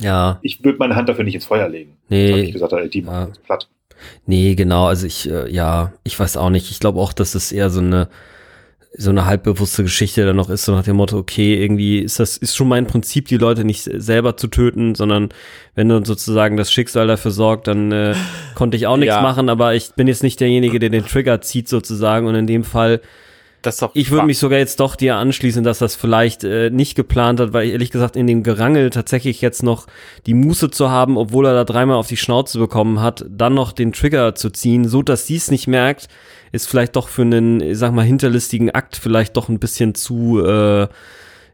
ja. Ich würde meine Hand dafür nicht ins Feuer legen. Nee. Ich gesagt, die ja. platt. Nee, genau. Also ich, äh, ja, ich weiß auch nicht. Ich glaube auch, dass es eher so eine, so eine halbbewusste Geschichte dann noch ist, so nach dem Motto, okay, irgendwie ist das, ist schon mein Prinzip, die Leute nicht selber zu töten, sondern wenn dann sozusagen das Schicksal dafür sorgt, dann äh, konnte ich auch nichts ja. machen, aber ich bin jetzt nicht derjenige, der den Trigger zieht sozusagen und in dem Fall ich würde mich sogar jetzt doch dir anschließen, dass das vielleicht äh, nicht geplant hat, weil ehrlich gesagt in dem Gerangel tatsächlich jetzt noch die Muße zu haben, obwohl er da dreimal auf die Schnauze bekommen hat, dann noch den Trigger zu ziehen, so dass sie es nicht merkt, ist vielleicht doch für einen, sag mal, hinterlistigen Akt vielleicht doch ein bisschen zu, äh,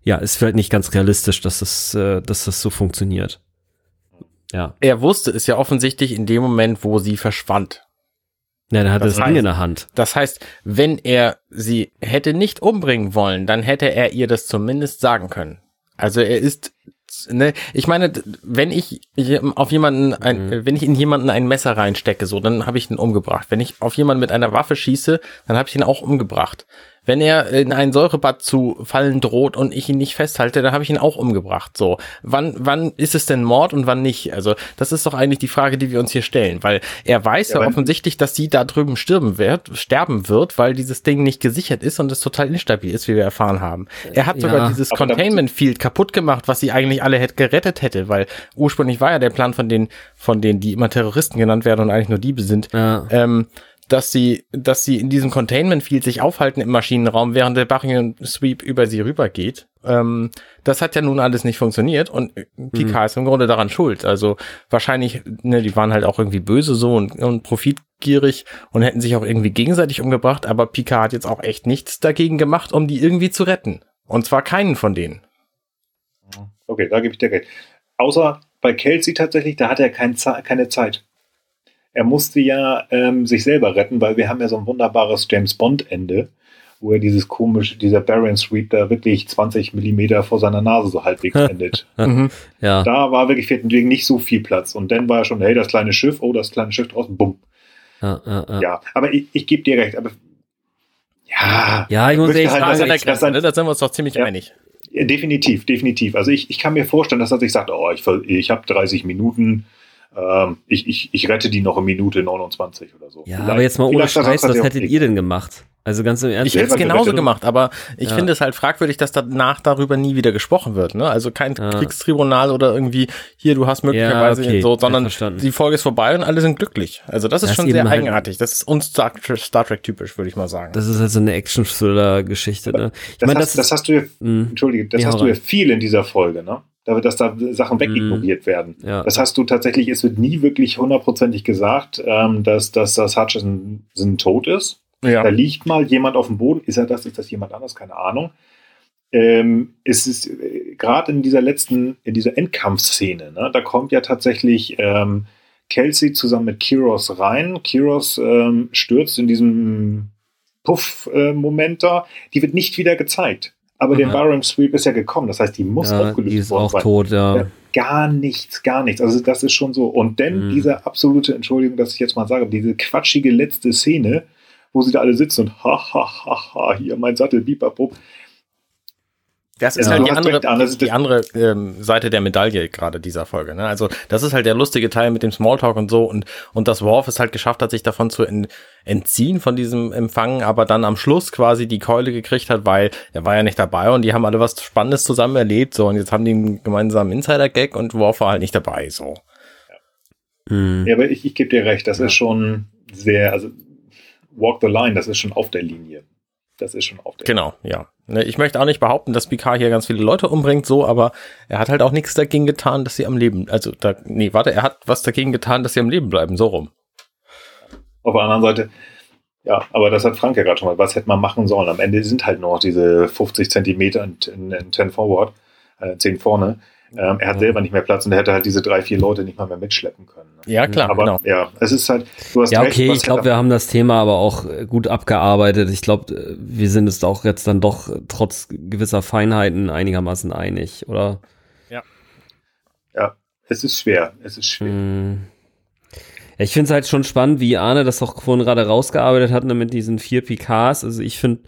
ja, ist vielleicht nicht ganz realistisch, dass das, äh, dass das so funktioniert. Ja. Er wusste es ja offensichtlich in dem Moment, wo sie verschwand. Ja, dann hat das, das Ding in der Hand. Das heißt, wenn er sie hätte nicht umbringen wollen, dann hätte er ihr das zumindest sagen können. Also er ist ne, ich meine, wenn ich auf jemanden, ein, mhm. wenn ich in jemanden ein Messer reinstecke, so, dann habe ich ihn umgebracht. Wenn ich auf jemanden mit einer Waffe schieße, dann habe ich ihn auch umgebracht. Wenn er in ein Säurebad zu fallen droht und ich ihn nicht festhalte, dann habe ich ihn auch umgebracht. So, wann, wann ist es denn Mord und wann nicht? Also, das ist doch eigentlich die Frage, die wir uns hier stellen, weil er weiß ja, ja offensichtlich, dass sie da drüben sterben wird, sterben wird, weil dieses Ding nicht gesichert ist und es total instabil ist, wie wir erfahren haben. Er hat sogar ja, dieses Containment Field kaputt gemacht, was sie eigentlich alle hätte gerettet hätte, weil ursprünglich war ja der Plan von den, von denen, die immer Terroristen genannt werden und eigentlich nur Diebe sind, ja. ähm, dass sie, dass sie in diesem Containment Field sich aufhalten im Maschinenraum, während der Barrier Sweep über sie rübergeht. Ähm, das hat ja nun alles nicht funktioniert und Picard mhm. ist im Grunde daran schuld. Also wahrscheinlich, ne, die waren halt auch irgendwie böse so und, und profitgierig und hätten sich auch irgendwie gegenseitig umgebracht, aber Picard hat jetzt auch echt nichts dagegen gemacht, um die irgendwie zu retten. Und zwar keinen von denen. Okay, da gebe ich dir recht. Außer bei Kelsey tatsächlich, da hat er kein, keine Zeit er musste ja ähm, sich selber retten, weil wir haben ja so ein wunderbares James Bond-Ende, wo er dieses komische, dieser Baron Sweep da wirklich 20 Millimeter vor seiner Nase so halbwegs endet. mhm. ja. Da war wirklich deswegen nicht so viel Platz. Und dann war er schon, hey, das kleine Schiff, oh, das kleine Schiff draußen, bumm. Ja, ja, ja. aber ich, ich gebe dir recht, aber ja, ja, ich muss echt halt, sagen, das, das, das, da sind wir uns doch ziemlich ja, einig. Definitiv, definitiv. Also ich, ich kann mir vorstellen, dass er sich sagt, oh, ich, ich habe 30 Minuten, ähm, ich, ich, ich rette die noch in Minute 29 oder so. Ja, Vielleicht. aber jetzt mal ohne Scheiß, was hättet ihr denn gemacht? Also ganz im Ernst. Ich hätte es genauso gemacht, aber ich ja. finde es halt fragwürdig, dass danach darüber nie wieder gesprochen wird. Ne? Also kein ja. Kriegstribunal oder irgendwie, hier, du hast möglicherweise ja, okay. so, sondern die Folge ist vorbei und alle sind glücklich. Also das ist das schon sehr halt eigenartig. Das ist uns Star, Star Trek typisch, würde ich mal sagen. Das ist halt so eine Action-Thriller-Geschichte. Ne? Ich meine, das, das, hast du ja, hm. entschuldige, das hast du ja viel in dieser Folge, ne? Dass da Sachen wegignoriert mhm. werden. Ja. Das hast du tatsächlich, es wird nie wirklich hundertprozentig gesagt, ähm, dass, dass das Hutchison tot ist. Ja. Da liegt mal jemand auf dem Boden. Ist er das? Ist das jemand anders? Keine Ahnung. Ähm, es ist äh, gerade in dieser letzten, in dieser Endkampfszene, ne, da kommt ja tatsächlich ähm, zusammen mit Kiros rein. Kiros ähm, stürzt in diesem Puff-Moment äh, da. Die wird nicht wieder gezeigt. Aber mhm. der Barham Sweep ist ja gekommen. Das heißt, die muss ja, aufgelöst die ist worden. Auch tot, ja. Gar nichts, gar nichts. Also das ist schon so. Und dann mhm. diese absolute, Entschuldigung, dass ich jetzt mal sage, diese quatschige letzte Szene, wo sie da alle sitzen und ha, ha, ha, ha, hier mein Sattel, bipapop. Das ist ja, halt die andere, die, die andere ähm, Seite der Medaille gerade dieser Folge. Ne? Also das ist halt der lustige Teil mit dem Smalltalk und so und und das Worf es halt geschafft hat, sich davon zu ent, entziehen von diesem Empfang, aber dann am Schluss quasi die Keule gekriegt hat, weil er war ja nicht dabei und die haben alle was Spannendes zusammen erlebt so und jetzt haben die einen gemeinsamen Insider-Gag und Worf war halt nicht dabei so. Ja, mhm. ja aber ich, ich gebe dir recht, das ja. ist schon sehr, also Walk the Line, das ist schon auf der Linie. Das ist schon auf der Genau, ja. Ne, ich möchte auch nicht behaupten, dass Picard hier ganz viele Leute umbringt, so, aber er hat halt auch nichts dagegen getan, dass sie am Leben, also, da, nee, warte, er hat was dagegen getan, dass sie am Leben bleiben, so rum. Auf der anderen Seite, ja, aber das hat Frank ja gerade schon mal, was hätte man machen sollen? Am Ende sind halt nur noch diese 50 Zentimeter in, in, in 10 Forward, äh, 10 vorne. Ähm, er hat selber nicht mehr Platz und er hätte halt diese drei, vier Leute nicht mal mehr mitschleppen können. Ne? Ja, klar. Aber genau. ja, es ist halt, du hast Ja, recht, okay, ich glaube, wir haben das Thema aber auch äh, gut abgearbeitet. Ich glaube, äh, wir sind es auch jetzt dann doch trotz gewisser Feinheiten einigermaßen einig, oder? Ja. Ja, es ist schwer. Es ist schwer. Hm. ich finde es halt schon spannend, wie Arne das auch vorhin gerade rausgearbeitet hat, ne, mit diesen vier PKs. Also ich finde,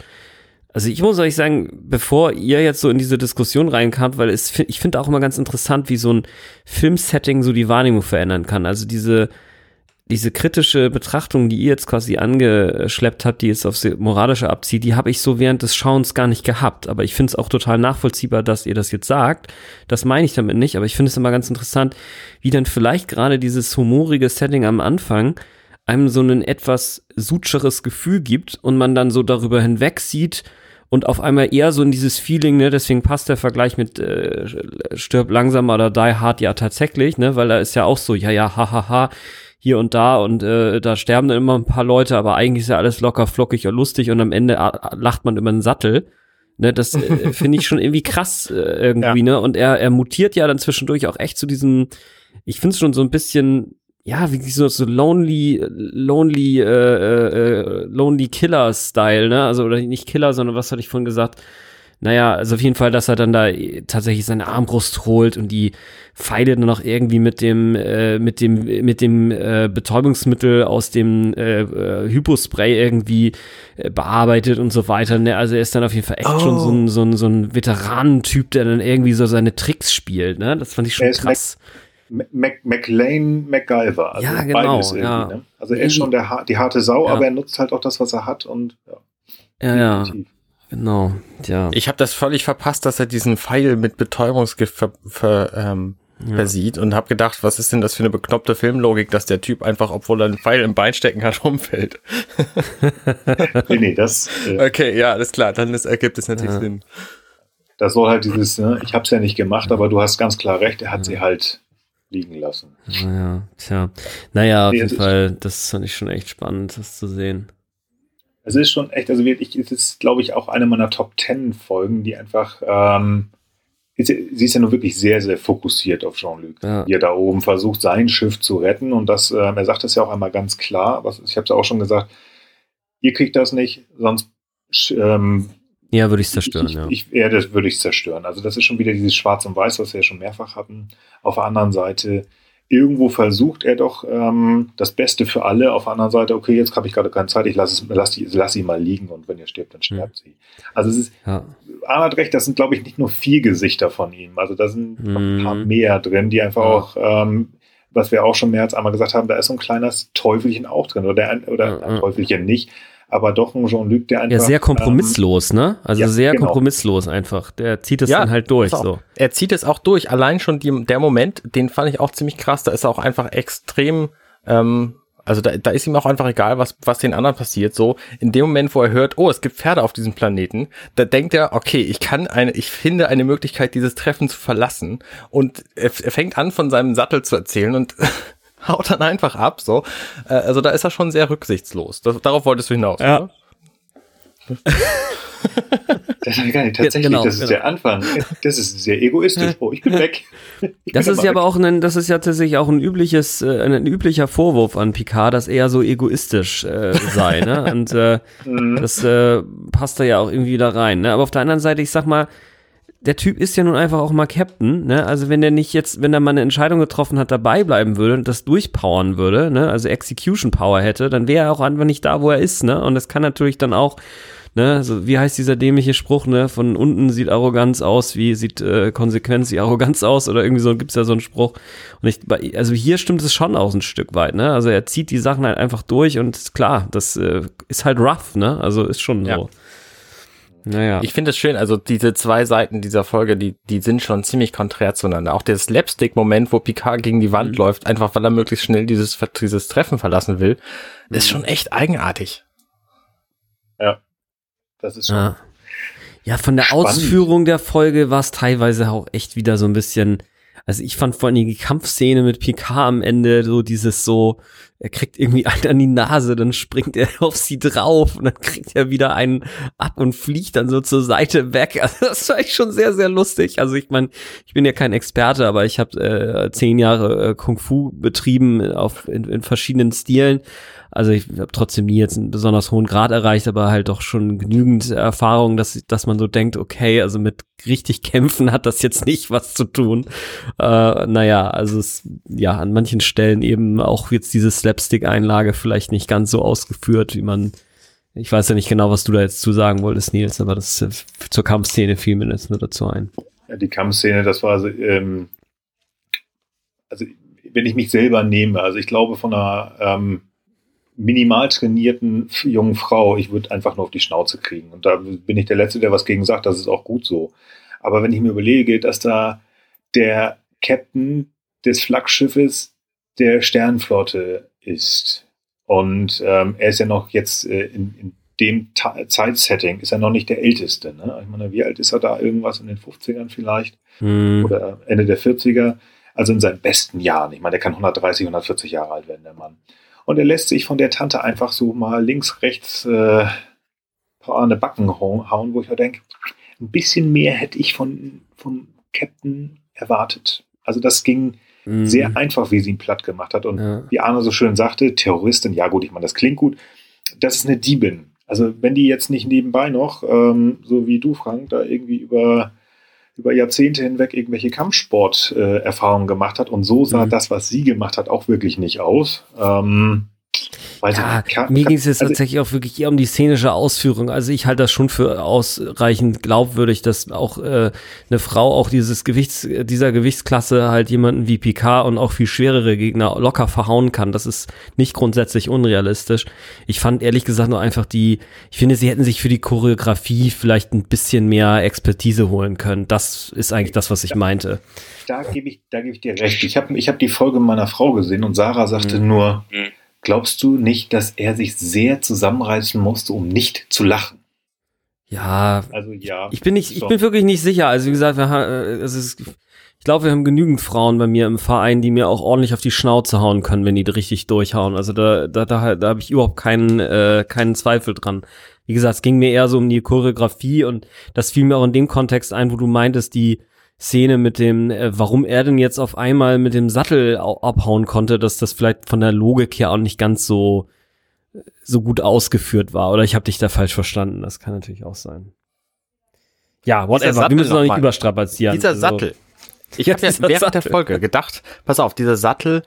also ich muss euch sagen, bevor ihr jetzt so in diese Diskussion reinkamt, weil es, ich finde auch immer ganz interessant, wie so ein Filmsetting so die Wahrnehmung verändern kann. Also diese, diese kritische Betrachtung, die ihr jetzt quasi angeschleppt habt, die jetzt aufs Moralische abzieht, die habe ich so während des Schauens gar nicht gehabt. Aber ich finde es auch total nachvollziehbar, dass ihr das jetzt sagt. Das meine ich damit nicht, aber ich finde es immer ganz interessant, wie dann vielleicht gerade dieses humorige Setting am Anfang einem so ein etwas sutscheres Gefühl gibt und man dann so darüber hinweg sieht, und auf einmal eher so in dieses Feeling, ne, deswegen passt der Vergleich mit äh, Stirb langsam oder Die Hard ja tatsächlich, ne, weil da ist ja auch so, ja, ja, hahaha, ha, ha, hier und da und äh, da sterben dann immer ein paar Leute, aber eigentlich ist ja alles locker, flockig und lustig und am Ende äh, lacht man über den Sattel. Ne, das äh, finde ich schon irgendwie krass äh, irgendwie, ja. ne? Und er, er mutiert ja dann zwischendurch auch echt zu diesem, ich finde es schon so ein bisschen ja, wie so, so lonely, lonely, äh, äh, äh, lonely Killer-Style, ne? Also, oder nicht Killer, sondern was hatte ich vorhin gesagt? naja, also auf jeden Fall, dass er dann da tatsächlich seine Armbrust holt und die Pfeile dann noch irgendwie mit dem, äh, mit dem, mit dem äh, Betäubungsmittel aus dem äh, äh, Hypospray irgendwie äh, bearbeitet und so weiter. Ne? Also er ist dann auf jeden Fall echt oh. schon so ein, so ein, so ein Veteranentyp, der dann irgendwie so seine Tricks spielt. Ne? Das fand ich schon krass. Mac, McLean MacGyver. Also ja, genau. Ja. Ne? Also er ist schon der, die harte Sau, ja. aber er nutzt halt auch das, was er hat und ja. Ja, ja. Genau, ja. Ich habe das völlig verpasst, dass er diesen Pfeil mit Betäubungsgift ver, ver, ähm, ja. versieht und habe gedacht, was ist denn das für eine bekloppte Filmlogik, dass der Typ einfach, obwohl er einen Pfeil im Bein stecken hat, umfällt. nee, nee, das. Äh, okay, ja, alles klar, dann ist, ergibt es natürlich ja. Sinn. Das soll halt dieses, ne, ich habe es ja nicht gemacht, aber du hast ganz klar recht, er hat sie halt liegen lassen. Naja, tja. Naja, auf nee, jeden Fall, das fand ich schon echt spannend, das zu sehen. Es ist schon echt, also wirklich, es ist, glaube ich, auch eine meiner Top Ten Folgen, die einfach, ähm, ist, sie ist ja nur wirklich sehr, sehr fokussiert auf Jean-Luc, ja. wie er da oben versucht, sein Schiff zu retten. Und das, ähm, er sagt das ja auch einmal ganz klar, was, ich habe es ja auch schon gesagt, ihr kriegt das nicht, sonst ähm, ja, würde ich es zerstören, ich, ja. Ich, ja, das würde ich zerstören. Also das ist schon wieder dieses Schwarz und Weiß, was wir ja schon mehrfach hatten. Auf der anderen Seite, irgendwo versucht er doch ähm, das Beste für alle. Auf der anderen Seite, okay, jetzt habe ich gerade keine Zeit, ich lasse lass lass sie mal liegen und wenn ihr stirbt, dann stirbt mhm. sie. Also es ist, ja. Arne hat recht, das sind, glaube ich, nicht nur vier Gesichter von ihm. Also da sind mhm. ein paar mehr drin, die einfach ja. auch, ähm, was wir auch schon mehr als einmal gesagt haben, da ist so ein kleines Teufelchen auch drin. Oder, ein, oder ein Teufelchen nicht aber doch ein Jean-Luc, der einfach. Ja, sehr kompromisslos, ähm, ne? Also ja, sehr genau. kompromisslos einfach. Der zieht es ja, dann halt durch. So. Er zieht es auch durch. Allein schon die, der Moment, den fand ich auch ziemlich krass. Da ist er auch einfach extrem. Ähm, also da, da ist ihm auch einfach egal, was, was den anderen passiert. So, in dem Moment, wo er hört, oh, es gibt Pferde auf diesem Planeten, da denkt er, okay, ich kann eine, ich finde eine Möglichkeit, dieses Treffen zu verlassen. Und er, er fängt an, von seinem Sattel zu erzählen und haut dann einfach ab, so. Äh, also da ist er schon sehr rücksichtslos. Das, darauf wolltest du hinaus, ja. Das ist gar nicht tatsächlich, genau, das ist genau. der Anfang. Das ist sehr egoistisch. Oh, ich bin weg. Ich das bin ist ja aber auch ein, das ist ja tatsächlich auch ein übliches, äh, ein üblicher Vorwurf an Picard, dass er so egoistisch äh, sei. ne? Und äh, mhm. das äh, passt da ja auch irgendwie da rein. Ne? Aber auf der anderen Seite, ich sag mal, der Typ ist ja nun einfach auch mal Captain, ne? Also wenn der nicht jetzt, wenn er mal eine Entscheidung getroffen hat, dabei bleiben würde und das durchpowern würde, ne? Also Execution Power hätte, dann wäre er auch einfach nicht da, wo er ist, ne? Und das kann natürlich dann auch, ne? So wie heißt dieser dämliche Spruch, ne? Von unten sieht Arroganz aus, wie sieht äh, Konsequenz wie Arroganz aus oder irgendwie so gibt's ja so einen Spruch. Und ich, also hier stimmt es schon aus ein Stück weit, ne? Also er zieht die Sachen halt einfach durch und klar, das äh, ist halt rough, ne? Also ist schon ja. Naja. Ich finde es schön, also diese zwei Seiten dieser Folge, die, die sind schon ziemlich konträr zueinander. Auch der Slapstick-Moment, wo Picard gegen die Wand mhm. läuft, einfach weil er möglichst schnell dieses, dieses Treffen verlassen will, mhm. ist schon echt eigenartig. Ja. Das ist schon. Ja, ja von der spannend. Ausführung der Folge war es teilweise auch echt wieder so ein bisschen also ich fand vor allem die Kampfszene mit Picard am Ende so dieses so, er kriegt irgendwie einen an die Nase, dann springt er auf sie drauf und dann kriegt er wieder einen ab und fliegt dann so zur Seite weg. Also das war echt schon sehr, sehr lustig. Also ich meine, ich bin ja kein Experte, aber ich habe äh, zehn Jahre äh, Kung Fu betrieben auf, in, in verschiedenen Stilen also ich habe trotzdem nie jetzt einen besonders hohen Grad erreicht, aber halt doch schon genügend Erfahrung, dass, dass man so denkt, okay, also mit richtig kämpfen hat das jetzt nicht was zu tun. Äh, naja, also es, ja, an manchen Stellen eben auch jetzt diese Slapstick-Einlage vielleicht nicht ganz so ausgeführt, wie man ich weiß ja nicht genau, was du da jetzt zu sagen wolltest, Nils, aber das zur Kampfszene fiel mir jetzt nur dazu ein. Ja, die Kampfszene, das war, ähm, also wenn ich mich selber nehme, also ich glaube von einer ähm, minimal trainierten jungen Frau, ich würde einfach nur auf die Schnauze kriegen. Und da bin ich der Letzte, der was gegen sagt, das ist auch gut so. Aber wenn ich mir überlege, dass da der Captain des Flaggschiffes der Sternenflotte ist und ähm, er ist ja noch jetzt äh, in, in dem Zeitsetting ist er noch nicht der Älteste. Ne? Ich meine, wie alt ist er da? Irgendwas in den 50ern vielleicht? Hm. Oder Ende der 40er? Also in seinen besten Jahren. Ich meine, der kann 130, 140 Jahre alt werden, der Mann. Und er lässt sich von der Tante einfach so mal links, rechts äh, eine Backen hauen, wo ich mir denke, ein bisschen mehr hätte ich von, vom Captain erwartet. Also das ging mhm. sehr einfach, wie sie ihn platt gemacht hat. Und ja. wie Arne so schön sagte, Terroristin, ja gut, ich meine, das klingt gut. Das ist eine Diebin. also wenn die jetzt nicht nebenbei noch, ähm, so wie du, Frank, da irgendwie über, über Jahrzehnte hinweg irgendwelche Kampfsport-Erfahrungen äh, gemacht hat und so sah mhm. das, was sie gemacht hat, auch wirklich nicht aus. Ähm, Weiß ja, kann, mir ging es jetzt also tatsächlich auch wirklich eher um die szenische Ausführung. Also ich halte das schon für ausreichend glaubwürdig, dass auch äh, eine Frau auch dieses Gewichts, dieser Gewichtsklasse halt jemanden wie Picard und auch viel schwerere Gegner locker verhauen kann. Das ist nicht grundsätzlich unrealistisch. Ich fand ehrlich gesagt nur einfach die, ich finde, sie hätten sich für die Choreografie vielleicht ein bisschen mehr Expertise holen können. Das ist eigentlich das, was ich meinte. Da gebe ich, da gebe ich dir recht. Ich habe ich hab die Folge meiner Frau gesehen und Sarah sagte mhm. nur, mhm Glaubst du nicht, dass er sich sehr zusammenreißen musste, um nicht zu lachen? Ja, also ja. Ich bin nicht, ich bin wirklich nicht sicher. Also wie gesagt, wir haben, äh, es ist, ich glaube, wir haben genügend Frauen bei mir im Verein, die mir auch ordentlich auf die Schnauze hauen können, wenn die richtig durchhauen. Also da, da, da, da habe ich überhaupt keinen, äh, keinen Zweifel dran. Wie gesagt, es ging mir eher so um die Choreografie und das fiel mir auch in dem Kontext ein, wo du meintest, die Szene mit dem, äh, warum er denn jetzt auf einmal mit dem Sattel abhauen konnte, dass das vielleicht von der Logik her auch nicht ganz so so gut ausgeführt war. Oder ich habe dich da falsch verstanden. Das kann natürlich auch sein. Ja, whatever. Wir müssen noch nicht überstrapazieren. Dieser also, Sattel. Ich habe ja während Sattel. der Folge gedacht, pass auf, dieser Sattel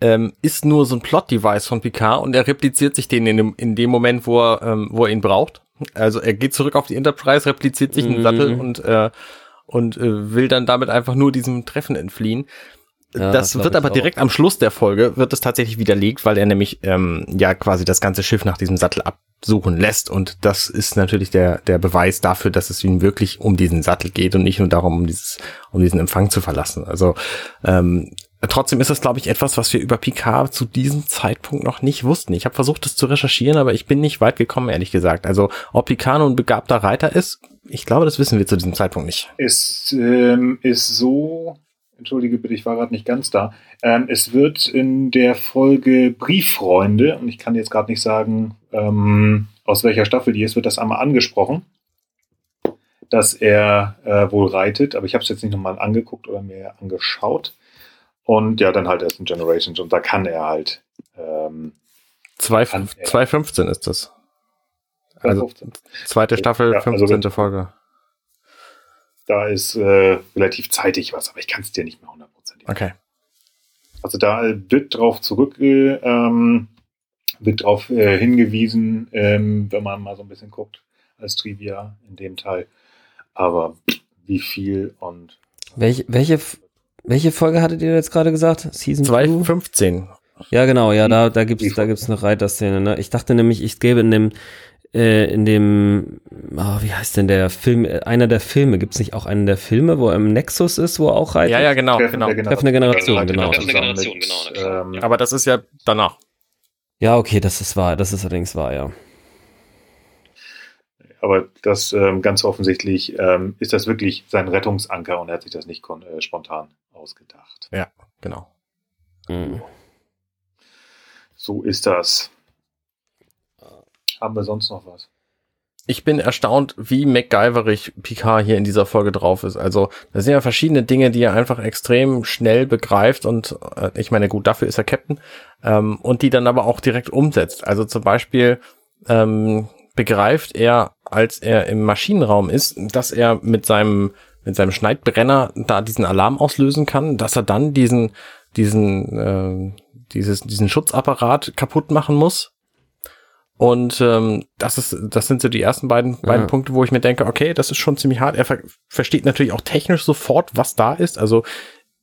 ähm, ist nur so ein Plot-Device von Picard und er repliziert sich den in dem, in dem Moment, wo er, ähm, wo er ihn braucht. Also er geht zurück auf die Enterprise, repliziert sich mhm. einen Sattel und äh, und äh, will dann damit einfach nur diesem Treffen entfliehen. Ja, das, das wird aber direkt am Schluss der Folge, wird es tatsächlich widerlegt, weil er nämlich ähm, ja quasi das ganze Schiff nach diesem Sattel absuchen lässt. Und das ist natürlich der, der Beweis dafür, dass es ihm wirklich um diesen Sattel geht und nicht nur darum, um dieses, um diesen Empfang zu verlassen. Also ähm, trotzdem ist das, glaube ich, etwas, was wir über Picard zu diesem Zeitpunkt noch nicht wussten. Ich habe versucht, das zu recherchieren, aber ich bin nicht weit gekommen, ehrlich gesagt. Also ob Picard nun ein begabter Reiter ist, ich glaube, das wissen wir zu diesem Zeitpunkt nicht. Es ähm, ist so, entschuldige bitte, ich war gerade nicht ganz da. Ähm, es wird in der Folge Brieffreunde, und ich kann jetzt gerade nicht sagen, ähm, aus welcher Staffel die ist, wird das einmal angesprochen, dass er äh, wohl reitet, aber ich habe es jetzt nicht nochmal angeguckt oder mir angeschaut. Und ja, dann halt erst in Generations und da kann er halt. Ähm, 2.15 ist das. Also zweite Staffel, ja, 15. Also, Folge. Da ist äh, relativ zeitig was, aber ich kann es dir nicht mehr hundertprozentig. Okay. Also da wird drauf zurück, äh, ähm, wird drauf äh, hingewiesen, ähm, wenn man mal so ein bisschen guckt, als Trivia in dem Teil. Aber wie viel und. Welche, welche, welche Folge hattet ihr jetzt gerade gesagt? Season 2? 15. Ja, genau, ja, da, da gibt's, da gibt's eine Reiterszene, ne? Ich dachte nämlich, ich gebe in dem, äh, in dem, oh, wie heißt denn der Film, äh, einer der Filme, gibt es nicht auch einen der Filme, wo er im Nexus ist, wo er auch reitet? Ja, ja, genau, Treffen genau. Treffende Generation, genau. Treffende Generation, genau. Ähm, aber das ist ja danach. Ja, okay, das ist wahr, das ist allerdings wahr, ja. Aber das ähm, ganz offensichtlich ähm, ist das wirklich sein Rettungsanker und er hat sich das nicht äh, spontan ausgedacht. Ja, genau. Mhm. So ist das. Haben wir sonst noch was? Ich bin erstaunt, wie MacGyverig Picard hier in dieser Folge drauf ist. Also, da sind ja verschiedene Dinge, die er einfach extrem schnell begreift und äh, ich meine, gut, dafür ist er Captain, ähm, und die dann aber auch direkt umsetzt. Also zum Beispiel ähm, begreift er, als er im Maschinenraum ist, dass er mit seinem mit seinem Schneidbrenner da diesen Alarm auslösen kann, dass er dann diesen diesen äh, dieses diesen Schutzapparat kaputt machen muss und ähm, das ist, das sind so die ersten beiden, beiden Punkte, wo ich mir denke, okay, das ist schon ziemlich hart. Er ver versteht natürlich auch technisch sofort, was da ist. Also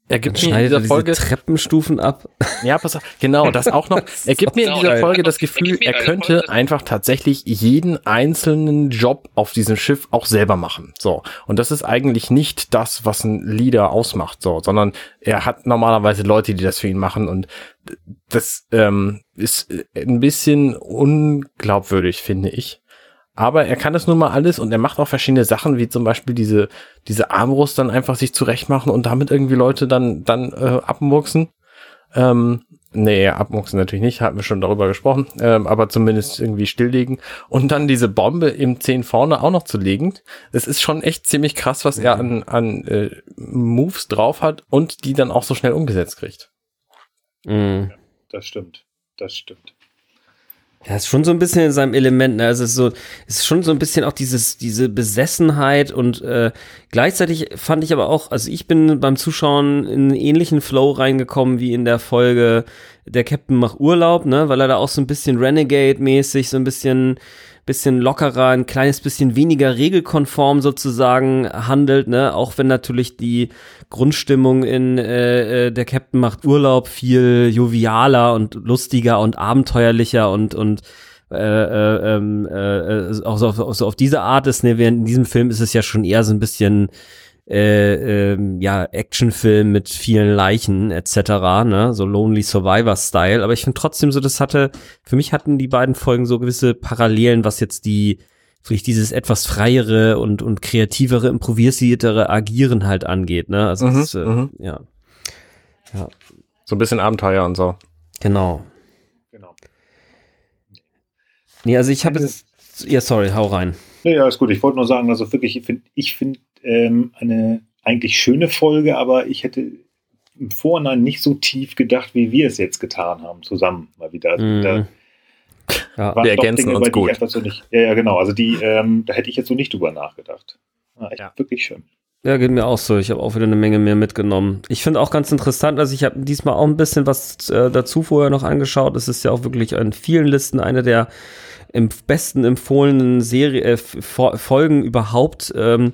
er gibt mir in dieser Folge Treppenstufen ab. Ja, pass auf, genau, das auch noch. Er gibt mir in dieser Folge das Gefühl, er könnte einfach tatsächlich jeden einzelnen Job auf diesem Schiff auch selber machen. So. Und das ist eigentlich nicht das, was ein Leader ausmacht, so, sondern er hat normalerweise Leute, die das für ihn machen und das ähm, ist ein bisschen unglaubwürdig, finde ich. Aber er kann das nun mal alles und er macht auch verschiedene Sachen, wie zum Beispiel diese, diese Armbrust dann einfach sich zurechtmachen und damit irgendwie Leute dann, dann äh, abmurksen. Ähm, nee, abmurksen natürlich nicht, hatten wir schon darüber gesprochen, ähm, aber zumindest irgendwie stilllegen. Und dann diese Bombe im 10 vorne auch noch zu legen. Es ist schon echt ziemlich krass, was er an, an äh, Moves drauf hat und die dann auch so schnell umgesetzt kriegt. Mhm. Das stimmt. Das stimmt. Ja, ist schon so ein bisschen in seinem Element, ne? Also es ist so, es ist schon so ein bisschen auch dieses, diese Besessenheit und äh, gleichzeitig fand ich aber auch, also ich bin beim Zuschauen in einen ähnlichen Flow reingekommen wie in der Folge Der Captain macht Urlaub, ne? Weil er da auch so ein bisschen Renegade-mäßig, so ein bisschen bisschen lockerer, ein kleines bisschen weniger regelkonform sozusagen handelt, ne? Auch wenn natürlich die Grundstimmung in äh, äh, der Captain macht Urlaub viel jovialer und lustiger und abenteuerlicher und und äh, äh, ähm, äh, auch so auf, so auf diese Art ist, ne, während in diesem Film ist es ja schon eher so ein bisschen äh, ähm, ja, Actionfilm mit vielen Leichen etc., ne, so Lonely Survivor Style, aber ich finde trotzdem so, das hatte, für mich hatten die beiden Folgen so gewisse Parallelen, was jetzt die, vielleicht dieses etwas freiere und, und kreativere, improvisiertere Agieren halt angeht, ne, also mhm, das, äh, mhm. ja. Ja. So ein bisschen Abenteuer und so. Genau. Genau. Nee, also ich habe jetzt, ja, sorry, hau rein. Ja, ist gut. Ich wollte nur sagen, also wirklich, ich finde ich find, ähm, eine eigentlich schöne Folge, aber ich hätte im Vorhinein nicht so tief gedacht, wie wir es jetzt getan haben, zusammen mal wieder. Mm. da, ja, wir ergänzen Dinge, uns gut. So nicht, ja, ja, genau. Also die, ähm, da hätte ich jetzt so nicht drüber nachgedacht. Ja, echt, ja. Wirklich schön. Ja, geht mir auch so. Ich habe auch wieder eine Menge mehr mitgenommen. Ich finde auch ganz interessant, also ich habe diesmal auch ein bisschen was äh, dazu vorher noch angeschaut. Es ist ja auch wirklich an vielen Listen eine der im besten empfohlenen Serie, äh, Folgen überhaupt. Ähm,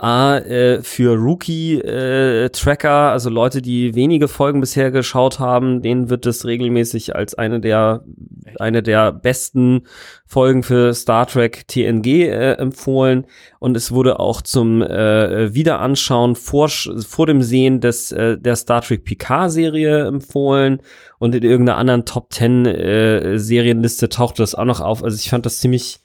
A, äh, für Rookie-Tracker, äh, also Leute, die wenige Folgen bisher geschaut haben, denen wird es regelmäßig als eine der, eine der besten Folgen für Star Trek TNG äh, empfohlen. Und es wurde auch zum äh, Wiederanschauen vor, vor dem Sehen des, äh, der Star Trek Picard-Serie empfohlen. Und in irgendeiner anderen Top 10 äh, Serienliste tauchte das auch noch auf. Also ich fand das ziemlich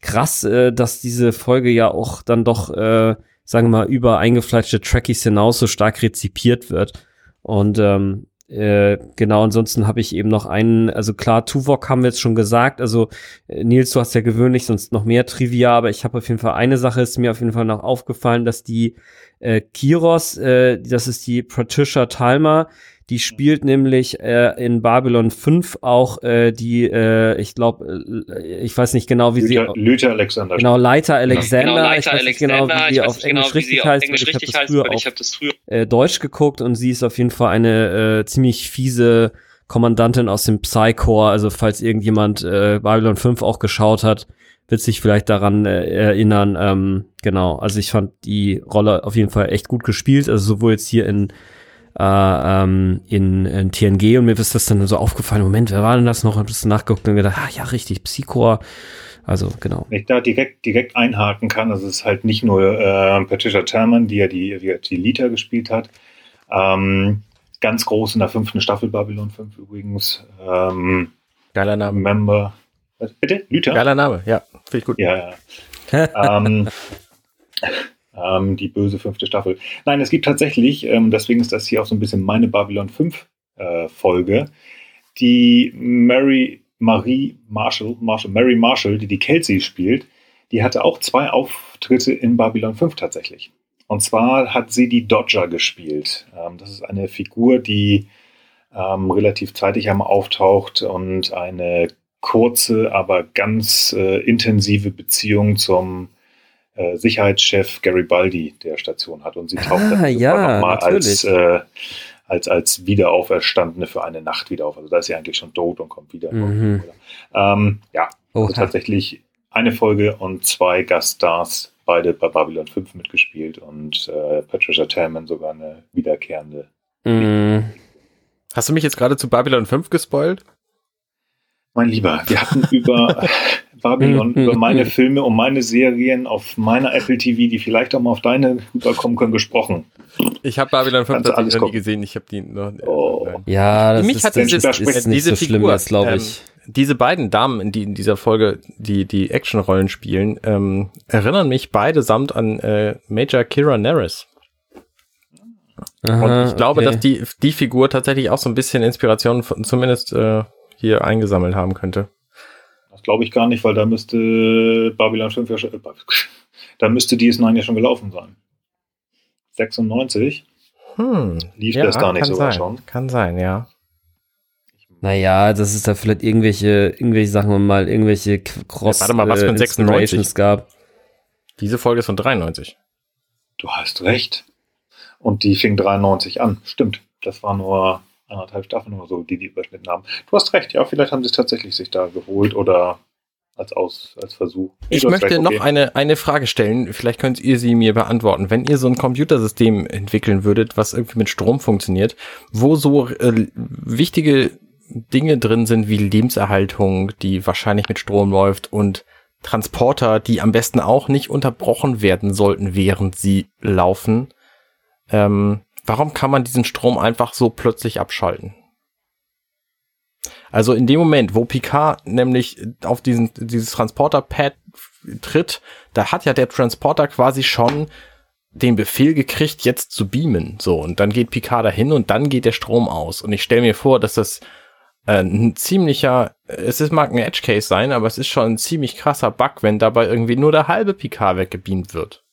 krass, äh, dass diese Folge ja auch dann doch äh, sagen wir mal, über eingefleischte Trackies hinaus so stark rezipiert wird. Und ähm, äh, genau, ansonsten habe ich eben noch einen, also klar, Tuvok haben wir jetzt schon gesagt, also äh, Nils, du hast ja gewöhnlich sonst noch mehr Trivia, aber ich habe auf jeden Fall eine Sache ist mir auf jeden Fall noch aufgefallen, dass die äh, Kiros, äh, das ist die Patricia Talmer, die spielt nämlich äh, in Babylon 5 auch äh, die, äh, ich glaube, äh, ich weiß nicht genau, wie Luther, sie. Luther Alexander. Genau, Leiter Alexander. Genau, Leiter ich weiß nicht genau, wie sie auf Englisch richtig heißt. Englisch ich habe das früher auf das früher äh, Deutsch geguckt und sie ist auf jeden Fall eine äh, ziemlich fiese Kommandantin aus dem Psy-Corps. Also falls irgendjemand äh, Babylon 5 auch geschaut hat, wird sich vielleicht daran äh, erinnern. Ähm, genau, also ich fand die Rolle auf jeden Fall echt gut gespielt. Also sowohl jetzt hier in äh, ähm, in, in TNG und mir ist das dann so aufgefallen, Moment, wer war denn das noch? Ein bisschen nachgeguckt und gedacht, ah ja, richtig, Psychor. Also, genau. Wenn ich da direkt, direkt einhaken kann, also es ist halt nicht nur äh, Patricia Terman, die ja die, die, die Lita gespielt hat. Ähm, ganz groß in der fünften Staffel Babylon 5 übrigens. Ähm, Geiler Name. Member. Was, bitte? Lita? Geiler Name, ja. Finde ich gut. Ja, ja. ähm, ähm, die böse fünfte Staffel. Nein, es gibt tatsächlich, ähm, deswegen ist das hier auch so ein bisschen meine Babylon 5 äh, Folge, die Mary Marie Marshall, Marshall, Mary Marshall, die die Kelsey spielt, die hatte auch zwei Auftritte in Babylon 5 tatsächlich. Und zwar hat sie die Dodger gespielt. Ähm, das ist eine Figur, die ähm, relativ zeitig einmal auftaucht und eine kurze, aber ganz äh, intensive Beziehung zum äh, Sicherheitschef Garibaldi der Station hat. Und sie taucht ah, dann ja, nochmal als, äh, als, als Wiederauferstandene für eine Nacht wieder auf. Also da ist sie eigentlich schon tot und kommt wieder. Mhm. Ähm, ja, also tatsächlich eine Folge und zwei Gaststars, beide bei Babylon 5 mitgespielt und äh, Patricia Tallman sogar eine wiederkehrende. Mhm. Hast du mich jetzt gerade zu Babylon 5 gespoilt? Mein Lieber, wir hatten über Babylon, über meine Filme und meine Serien auf meiner Apple TV, die vielleicht auch mal auf deine rüberkommen können, gesprochen. Ich habe Babylon 5 tatsächlich noch nie gesehen. Ich habe die noch. Oh. Ja, das Mich ist, hat dieses, ist, ist nicht so schlimm, glaube ich. Ähm, diese beiden Damen, die in dieser Folge die die Actionrollen spielen, ähm, erinnern mich beide samt an äh, Major Kira Nerys. Aha, und ich glaube, okay. dass die die Figur tatsächlich auch so ein bisschen Inspiration von, zumindest äh, hier eingesammelt haben könnte. Das glaube ich gar nicht, weil da müsste Babylon 5 ja schon, äh, da müsste DS9 ja schon gelaufen sein. 96 hm, lief ja, das gar nicht sogar sein. schon. Kann sein, ja. Naja, das ist da vielleicht irgendwelche, irgendwelche, sagen wir mal, irgendwelche Cross ja, Warte mal, was für ein 96 gab. Diese Folge ist von 93. Du hast recht. Und die fing 93 an. Stimmt. Das war nur anderthalb Staffeln oder so, die die überschnitten haben. Du hast recht, ja, vielleicht haben sie es tatsächlich sich da geholt oder als, Aus, als Versuch. Ich möchte recht, okay. noch eine, eine Frage stellen. Vielleicht könnt ihr sie mir beantworten. Wenn ihr so ein Computersystem entwickeln würdet, was irgendwie mit Strom funktioniert, wo so äh, wichtige Dinge drin sind wie Lebenserhaltung, die wahrscheinlich mit Strom läuft und Transporter, die am besten auch nicht unterbrochen werden sollten, während sie laufen. Ähm, warum kann man diesen Strom einfach so plötzlich abschalten? Also in dem Moment, wo Picard nämlich auf diesen, dieses Transporter-Pad tritt, da hat ja der Transporter quasi schon den Befehl gekriegt, jetzt zu beamen. So, und dann geht Picard dahin und dann geht der Strom aus. Und ich stelle mir vor, dass das äh, ein ziemlicher, es ist, mag ein Edge Case sein, aber es ist schon ein ziemlich krasser Bug, wenn dabei irgendwie nur der halbe Picard weggebeamt wird.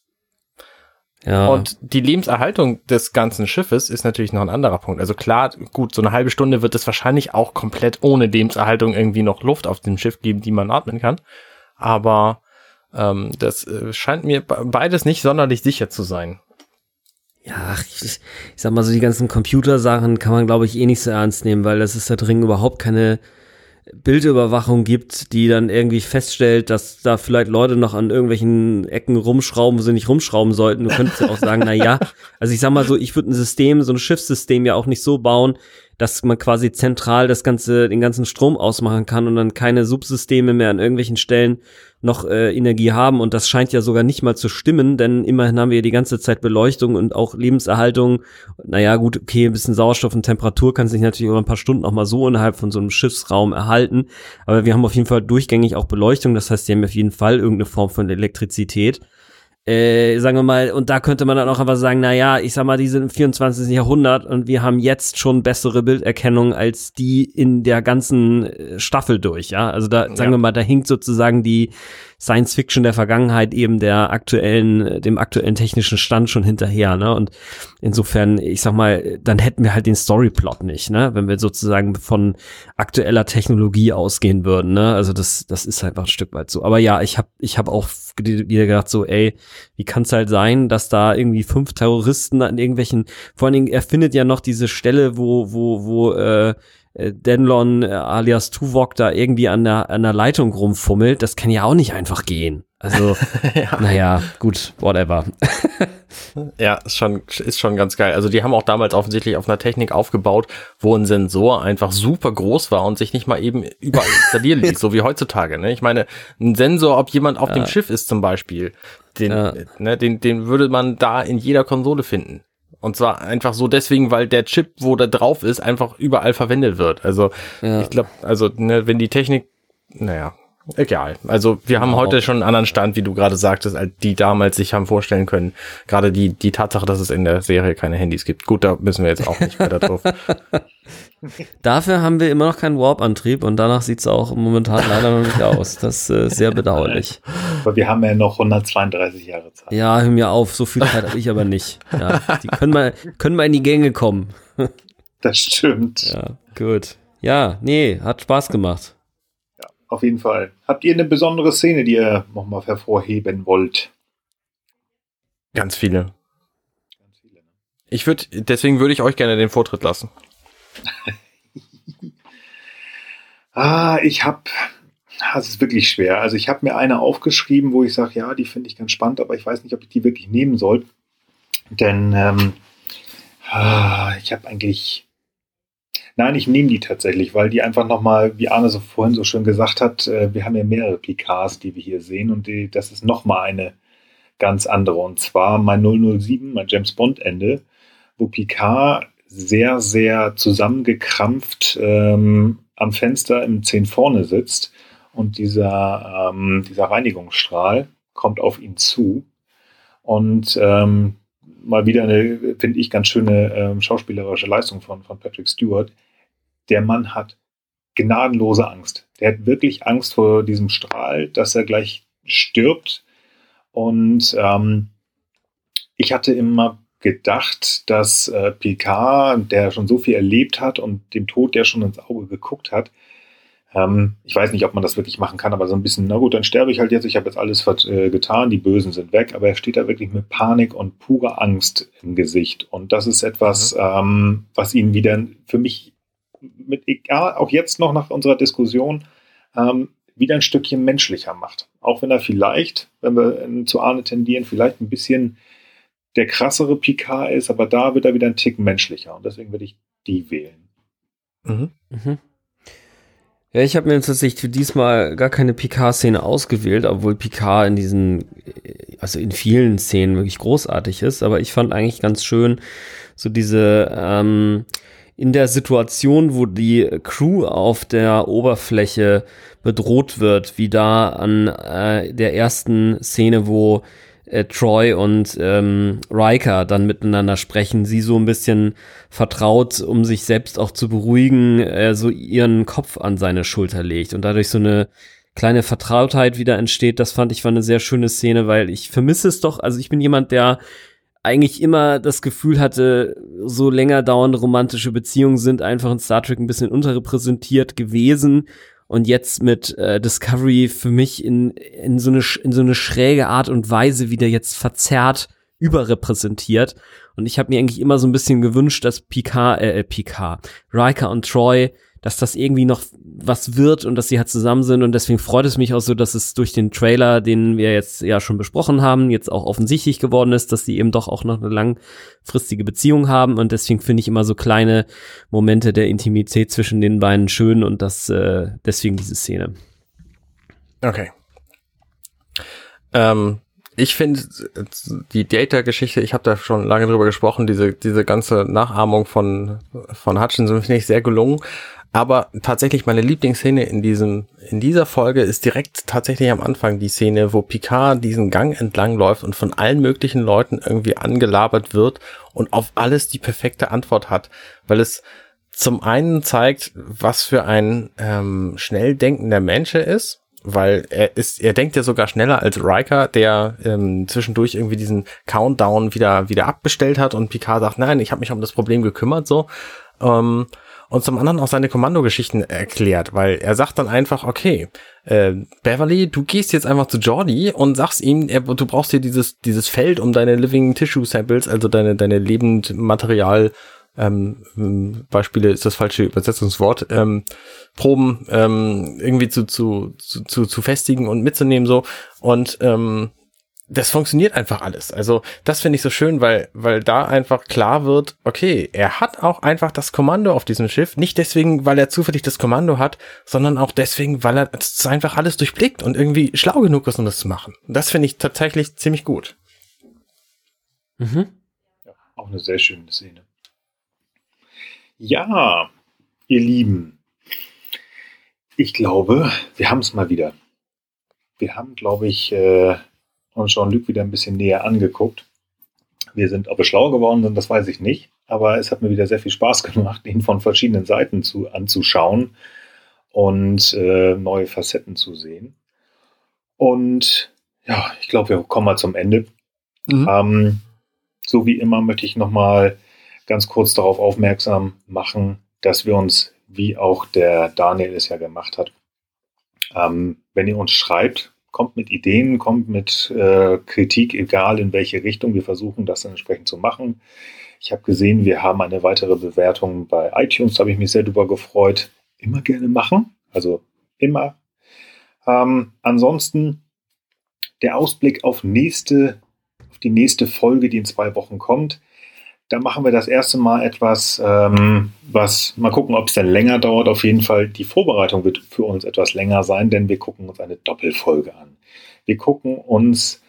Ja. Und die Lebenserhaltung des ganzen Schiffes ist natürlich noch ein anderer Punkt. Also klar, gut, so eine halbe Stunde wird es wahrscheinlich auch komplett ohne Lebenserhaltung irgendwie noch Luft auf dem Schiff geben, die man atmen kann. Aber ähm, das äh, scheint mir beides nicht sonderlich sicher zu sein ja, ich, ich sag mal so, die ganzen Computersachen kann man, glaube ich, eh nicht so ernst nehmen, weil das ist da drin überhaupt keine Bildüberwachung gibt, die dann irgendwie feststellt, dass da vielleicht Leute noch an irgendwelchen Ecken rumschrauben, wo sie nicht rumschrauben sollten. Du könntest ja auch sagen, na ja, also ich sag mal so, ich würde ein System, so ein Schiffssystem ja auch nicht so bauen, dass man quasi zentral das ganze, den ganzen Strom ausmachen kann und dann keine Subsysteme mehr an irgendwelchen Stellen noch äh, Energie haben. Und das scheint ja sogar nicht mal zu stimmen, denn immerhin haben wir die ganze Zeit Beleuchtung und auch Lebenserhaltung. Naja, gut, okay, ein bisschen Sauerstoff und Temperatur kann sich natürlich über ein paar Stunden auch mal so innerhalb von so einem Schiffsraum erhalten. Aber wir haben auf jeden Fall durchgängig auch Beleuchtung. Das heißt, die haben auf jeden Fall irgendeine Form von Elektrizität äh, sagen wir mal, und da könnte man dann auch einfach sagen, na ja, ich sag mal, die sind im 24. Jahrhundert und wir haben jetzt schon bessere Bilderkennung als die in der ganzen äh, Staffel durch, ja. Also da, sagen ja. wir mal, da hinkt sozusagen die Science Fiction der Vergangenheit eben der aktuellen, dem aktuellen technischen Stand schon hinterher, ne? Und insofern, ich sag mal, dann hätten wir halt den Storyplot nicht, ne? Wenn wir sozusagen von aktueller Technologie ausgehen würden, ne? Also das, das ist einfach ein Stück weit so. Aber ja, ich habe ich hab auch wieder gedacht so, ey, wie kann es halt sein, dass da irgendwie fünf Terroristen an irgendwelchen, vor allen Dingen, er findet ja noch diese Stelle, wo, wo, wo, äh, Denlon äh, alias Tuvok da irgendwie an der, an der Leitung rumfummelt, das kann ja auch nicht einfach gehen. Also, ja. naja, gut, whatever. ja, ist schon, ist schon ganz geil. Also, die haben auch damals offensichtlich auf einer Technik aufgebaut, wo ein Sensor einfach super groß war und sich nicht mal eben überall installieren ließ, so wie heutzutage. Ne? Ich meine, ein Sensor, ob jemand auf ja. dem Schiff ist zum Beispiel, den, ja. ne, den, den würde man da in jeder Konsole finden. Und zwar einfach so deswegen, weil der Chip, wo da drauf ist, einfach überall verwendet wird. Also ja. ich glaube, also ne, wenn die Technik, naja, egal. Also wir haben heute schon einen anderen Stand, wie du gerade sagtest, als die damals sich haben vorstellen können. Gerade die, die Tatsache, dass es in der Serie keine Handys gibt. Gut, da müssen wir jetzt auch nicht weiter drauf. Dafür haben wir immer noch keinen Warp-Antrieb und danach sieht es auch momentan leider noch nicht aus. Das ist äh, sehr bedauerlich. Aber wir haben ja noch 132 Jahre Zeit. Ja, hör mir auf, so viel Zeit habe ich aber nicht. Ja, die können mal, können mal in die Gänge kommen. Das stimmt. Ja, gut. Ja, nee, hat Spaß gemacht. Auf jeden Fall. Habt ihr eine besondere Szene, die ihr nochmal hervorheben wollt? Ganz viele. Ganz viele ne? Ich würde, deswegen würde ich euch gerne den Vortritt lassen. ah, ich habe, das ist wirklich schwer. Also ich habe mir eine aufgeschrieben, wo ich sage, ja, die finde ich ganz spannend, aber ich weiß nicht, ob ich die wirklich nehmen soll. Denn ähm, ah, ich habe eigentlich, nein, ich nehme die tatsächlich, weil die einfach nochmal, wie Arne so vorhin so schön gesagt hat, äh, wir haben ja mehrere Picards, die wir hier sehen und die, das ist nochmal eine ganz andere. Und zwar mein 007, mein James Bond Ende, wo Picard sehr, sehr zusammengekrampft ähm, am Fenster im 10 vorne sitzt und dieser, ähm, dieser Reinigungsstrahl kommt auf ihn zu. Und ähm, mal wieder eine, finde ich, ganz schöne ähm, schauspielerische Leistung von, von Patrick Stewart. Der Mann hat gnadenlose Angst. Der hat wirklich Angst vor diesem Strahl, dass er gleich stirbt. Und ähm, ich hatte immer gedacht, dass äh, Picard, der schon so viel erlebt hat und dem Tod, der schon ins Auge geguckt hat, ähm, ich weiß nicht, ob man das wirklich machen kann, aber so ein bisschen, na gut, dann sterbe ich halt jetzt, ich habe jetzt alles äh, getan, die Bösen sind weg, aber er steht da wirklich mit Panik und purer Angst im Gesicht. Und das ist etwas, mhm. ähm, was ihn wieder für mich mit, egal, auch jetzt noch nach unserer Diskussion, ähm, wieder ein Stückchen menschlicher macht. Auch wenn er vielleicht, wenn wir zu Arne tendieren, vielleicht ein bisschen der krassere Picard ist, aber da wird er wieder ein Tick menschlicher und deswegen würde ich die wählen. Mhm. Mhm. Ja, ich habe mir tatsächlich für diesmal gar keine Picard-Szene ausgewählt, obwohl Picard in diesen, also in vielen Szenen wirklich großartig ist, aber ich fand eigentlich ganz schön so diese, ähm, in der Situation, wo die Crew auf der Oberfläche bedroht wird, wie da an äh, der ersten Szene, wo äh, Troy und ähm, Riker dann miteinander sprechen, sie so ein bisschen vertraut, um sich selbst auch zu beruhigen, äh, so ihren Kopf an seine Schulter legt und dadurch so eine kleine Vertrautheit wieder entsteht. Das fand ich war eine sehr schöne Szene, weil ich vermisse es doch. Also ich bin jemand, der eigentlich immer das Gefühl hatte, so länger dauernde romantische Beziehungen sind einfach in Star Trek ein bisschen unterrepräsentiert gewesen und jetzt mit äh, Discovery für mich in, in, so eine, in so eine schräge Art und Weise wieder jetzt verzerrt überrepräsentiert. Und ich habe mir eigentlich immer so ein bisschen gewünscht, dass Picard, äh, äh Picard, Riker und Troy dass das irgendwie noch was wird und dass sie halt zusammen sind und deswegen freut es mich auch so, dass es durch den Trailer, den wir jetzt ja schon besprochen haben, jetzt auch offensichtlich geworden ist, dass sie eben doch auch noch eine langfristige Beziehung haben und deswegen finde ich immer so kleine Momente der Intimität zwischen den beiden schön und das äh, deswegen diese Szene. Okay. Ähm, ich finde die Data-Geschichte, ich habe da schon lange drüber gesprochen, diese, diese ganze Nachahmung von, von Hutchinson finde ich sehr gelungen. Aber tatsächlich meine Lieblingsszene in diesem, in dieser Folge ist direkt tatsächlich am Anfang die Szene, wo Picard diesen Gang entlang läuft und von allen möglichen Leuten irgendwie angelabert wird und auf alles die perfekte Antwort hat, weil es zum einen zeigt, was für ein ähm, schnell denkender Mensch er ist, weil er ist, er denkt ja sogar schneller als Riker, der ähm, zwischendurch irgendwie diesen Countdown wieder wieder abbestellt hat und Picard sagt, nein, ich habe mich um das Problem gekümmert, so. Ähm, und zum anderen auch seine Kommandogeschichten erklärt, weil er sagt dann einfach, okay, äh, Beverly, du gehst jetzt einfach zu Jordi und sagst ihm, er, du brauchst hier dieses, dieses Feld, um deine Living Tissue Samples, also deine, deine Lebendmaterial, ähm, Beispiele ist das falsche Übersetzungswort, ähm, Proben ähm, irgendwie zu, zu, zu, zu festigen und mitzunehmen so. Und ähm, das funktioniert einfach alles. Also das finde ich so schön, weil, weil da einfach klar wird, okay, er hat auch einfach das Kommando auf diesem Schiff. Nicht deswegen, weil er zufällig das Kommando hat, sondern auch deswegen, weil er einfach alles durchblickt und irgendwie schlau genug ist, um das zu machen. Das finde ich tatsächlich ziemlich gut. Mhm. Ja, auch eine sehr schöne Szene. Ja, ihr Lieben, ich glaube, wir haben es mal wieder. Wir haben, glaube ich, äh, und Jean-Luc wieder ein bisschen näher angeguckt. Wir sind, ob wir schlau geworden sind, das weiß ich nicht. Aber es hat mir wieder sehr viel Spaß gemacht, ihn von verschiedenen Seiten zu, anzuschauen und äh, neue Facetten zu sehen. Und ja, ich glaube, wir kommen mal zum Ende. Mhm. Ähm, so wie immer möchte ich nochmal ganz kurz darauf aufmerksam machen, dass wir uns, wie auch der Daniel es ja gemacht hat, ähm, wenn ihr uns schreibt, kommt mit Ideen, kommt mit äh, Kritik, egal in welche Richtung. Wir versuchen das dann entsprechend zu machen. Ich habe gesehen, wir haben eine weitere Bewertung bei iTunes, da habe ich mich sehr drüber gefreut. Immer gerne machen, also immer. Ähm, ansonsten der Ausblick auf nächste, auf die nächste Folge, die in zwei Wochen kommt. Da machen wir das erste Mal etwas, ähm, was mal gucken, ob es dann länger dauert. Auf jeden Fall, die Vorbereitung wird für uns etwas länger sein, denn wir gucken uns eine Doppelfolge an. Wir gucken uns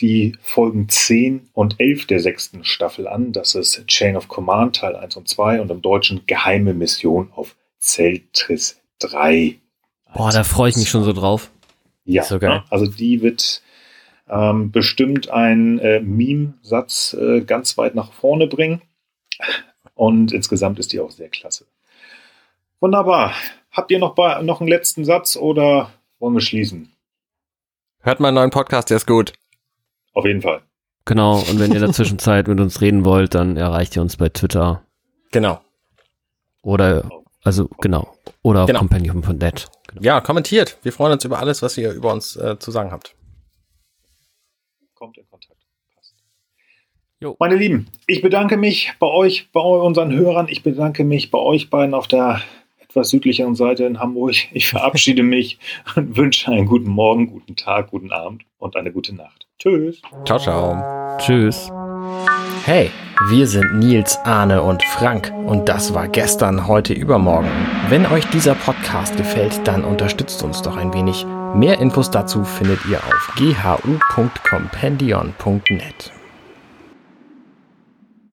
die Folgen 10 und 11 der sechsten Staffel an. Das ist Chain of Command Teil 1 und 2 und im Deutschen Geheime Mission auf Zeltris 3. Boah, da freue ich mich schon so drauf. Ja, so ne? also die wird ähm, bestimmt einen äh, Meme-Satz äh, ganz weit nach vorne bringen. Und insgesamt ist die auch sehr klasse. Wunderbar. Habt ihr noch, bei, noch einen letzten Satz oder wollen wir schließen? Hört meinen neuen Podcast, der ist gut. Auf jeden Fall. Genau, und wenn ihr in der Zwischenzeit mit uns reden wollt, dann erreicht ihr uns bei Twitter. Genau. Oder, also genau, oder auf genau. compendium.net. Genau. Ja, kommentiert. Wir freuen uns über alles, was ihr über uns äh, zu sagen habt. Jo. Meine Lieben, ich bedanke mich bei euch, bei unseren Hörern. Ich bedanke mich bei euch beiden auf der etwas südlicheren Seite in Hamburg. Ich verabschiede mich und wünsche einen guten Morgen, guten Tag, guten Abend und eine gute Nacht. Tschüss. Ciao, ciao. Tschüss. Hey, wir sind Nils, Arne und Frank und das war gestern, heute, übermorgen. Wenn euch dieser Podcast gefällt, dann unterstützt uns doch ein wenig. Mehr Infos dazu findet ihr auf ghu.compendion.net.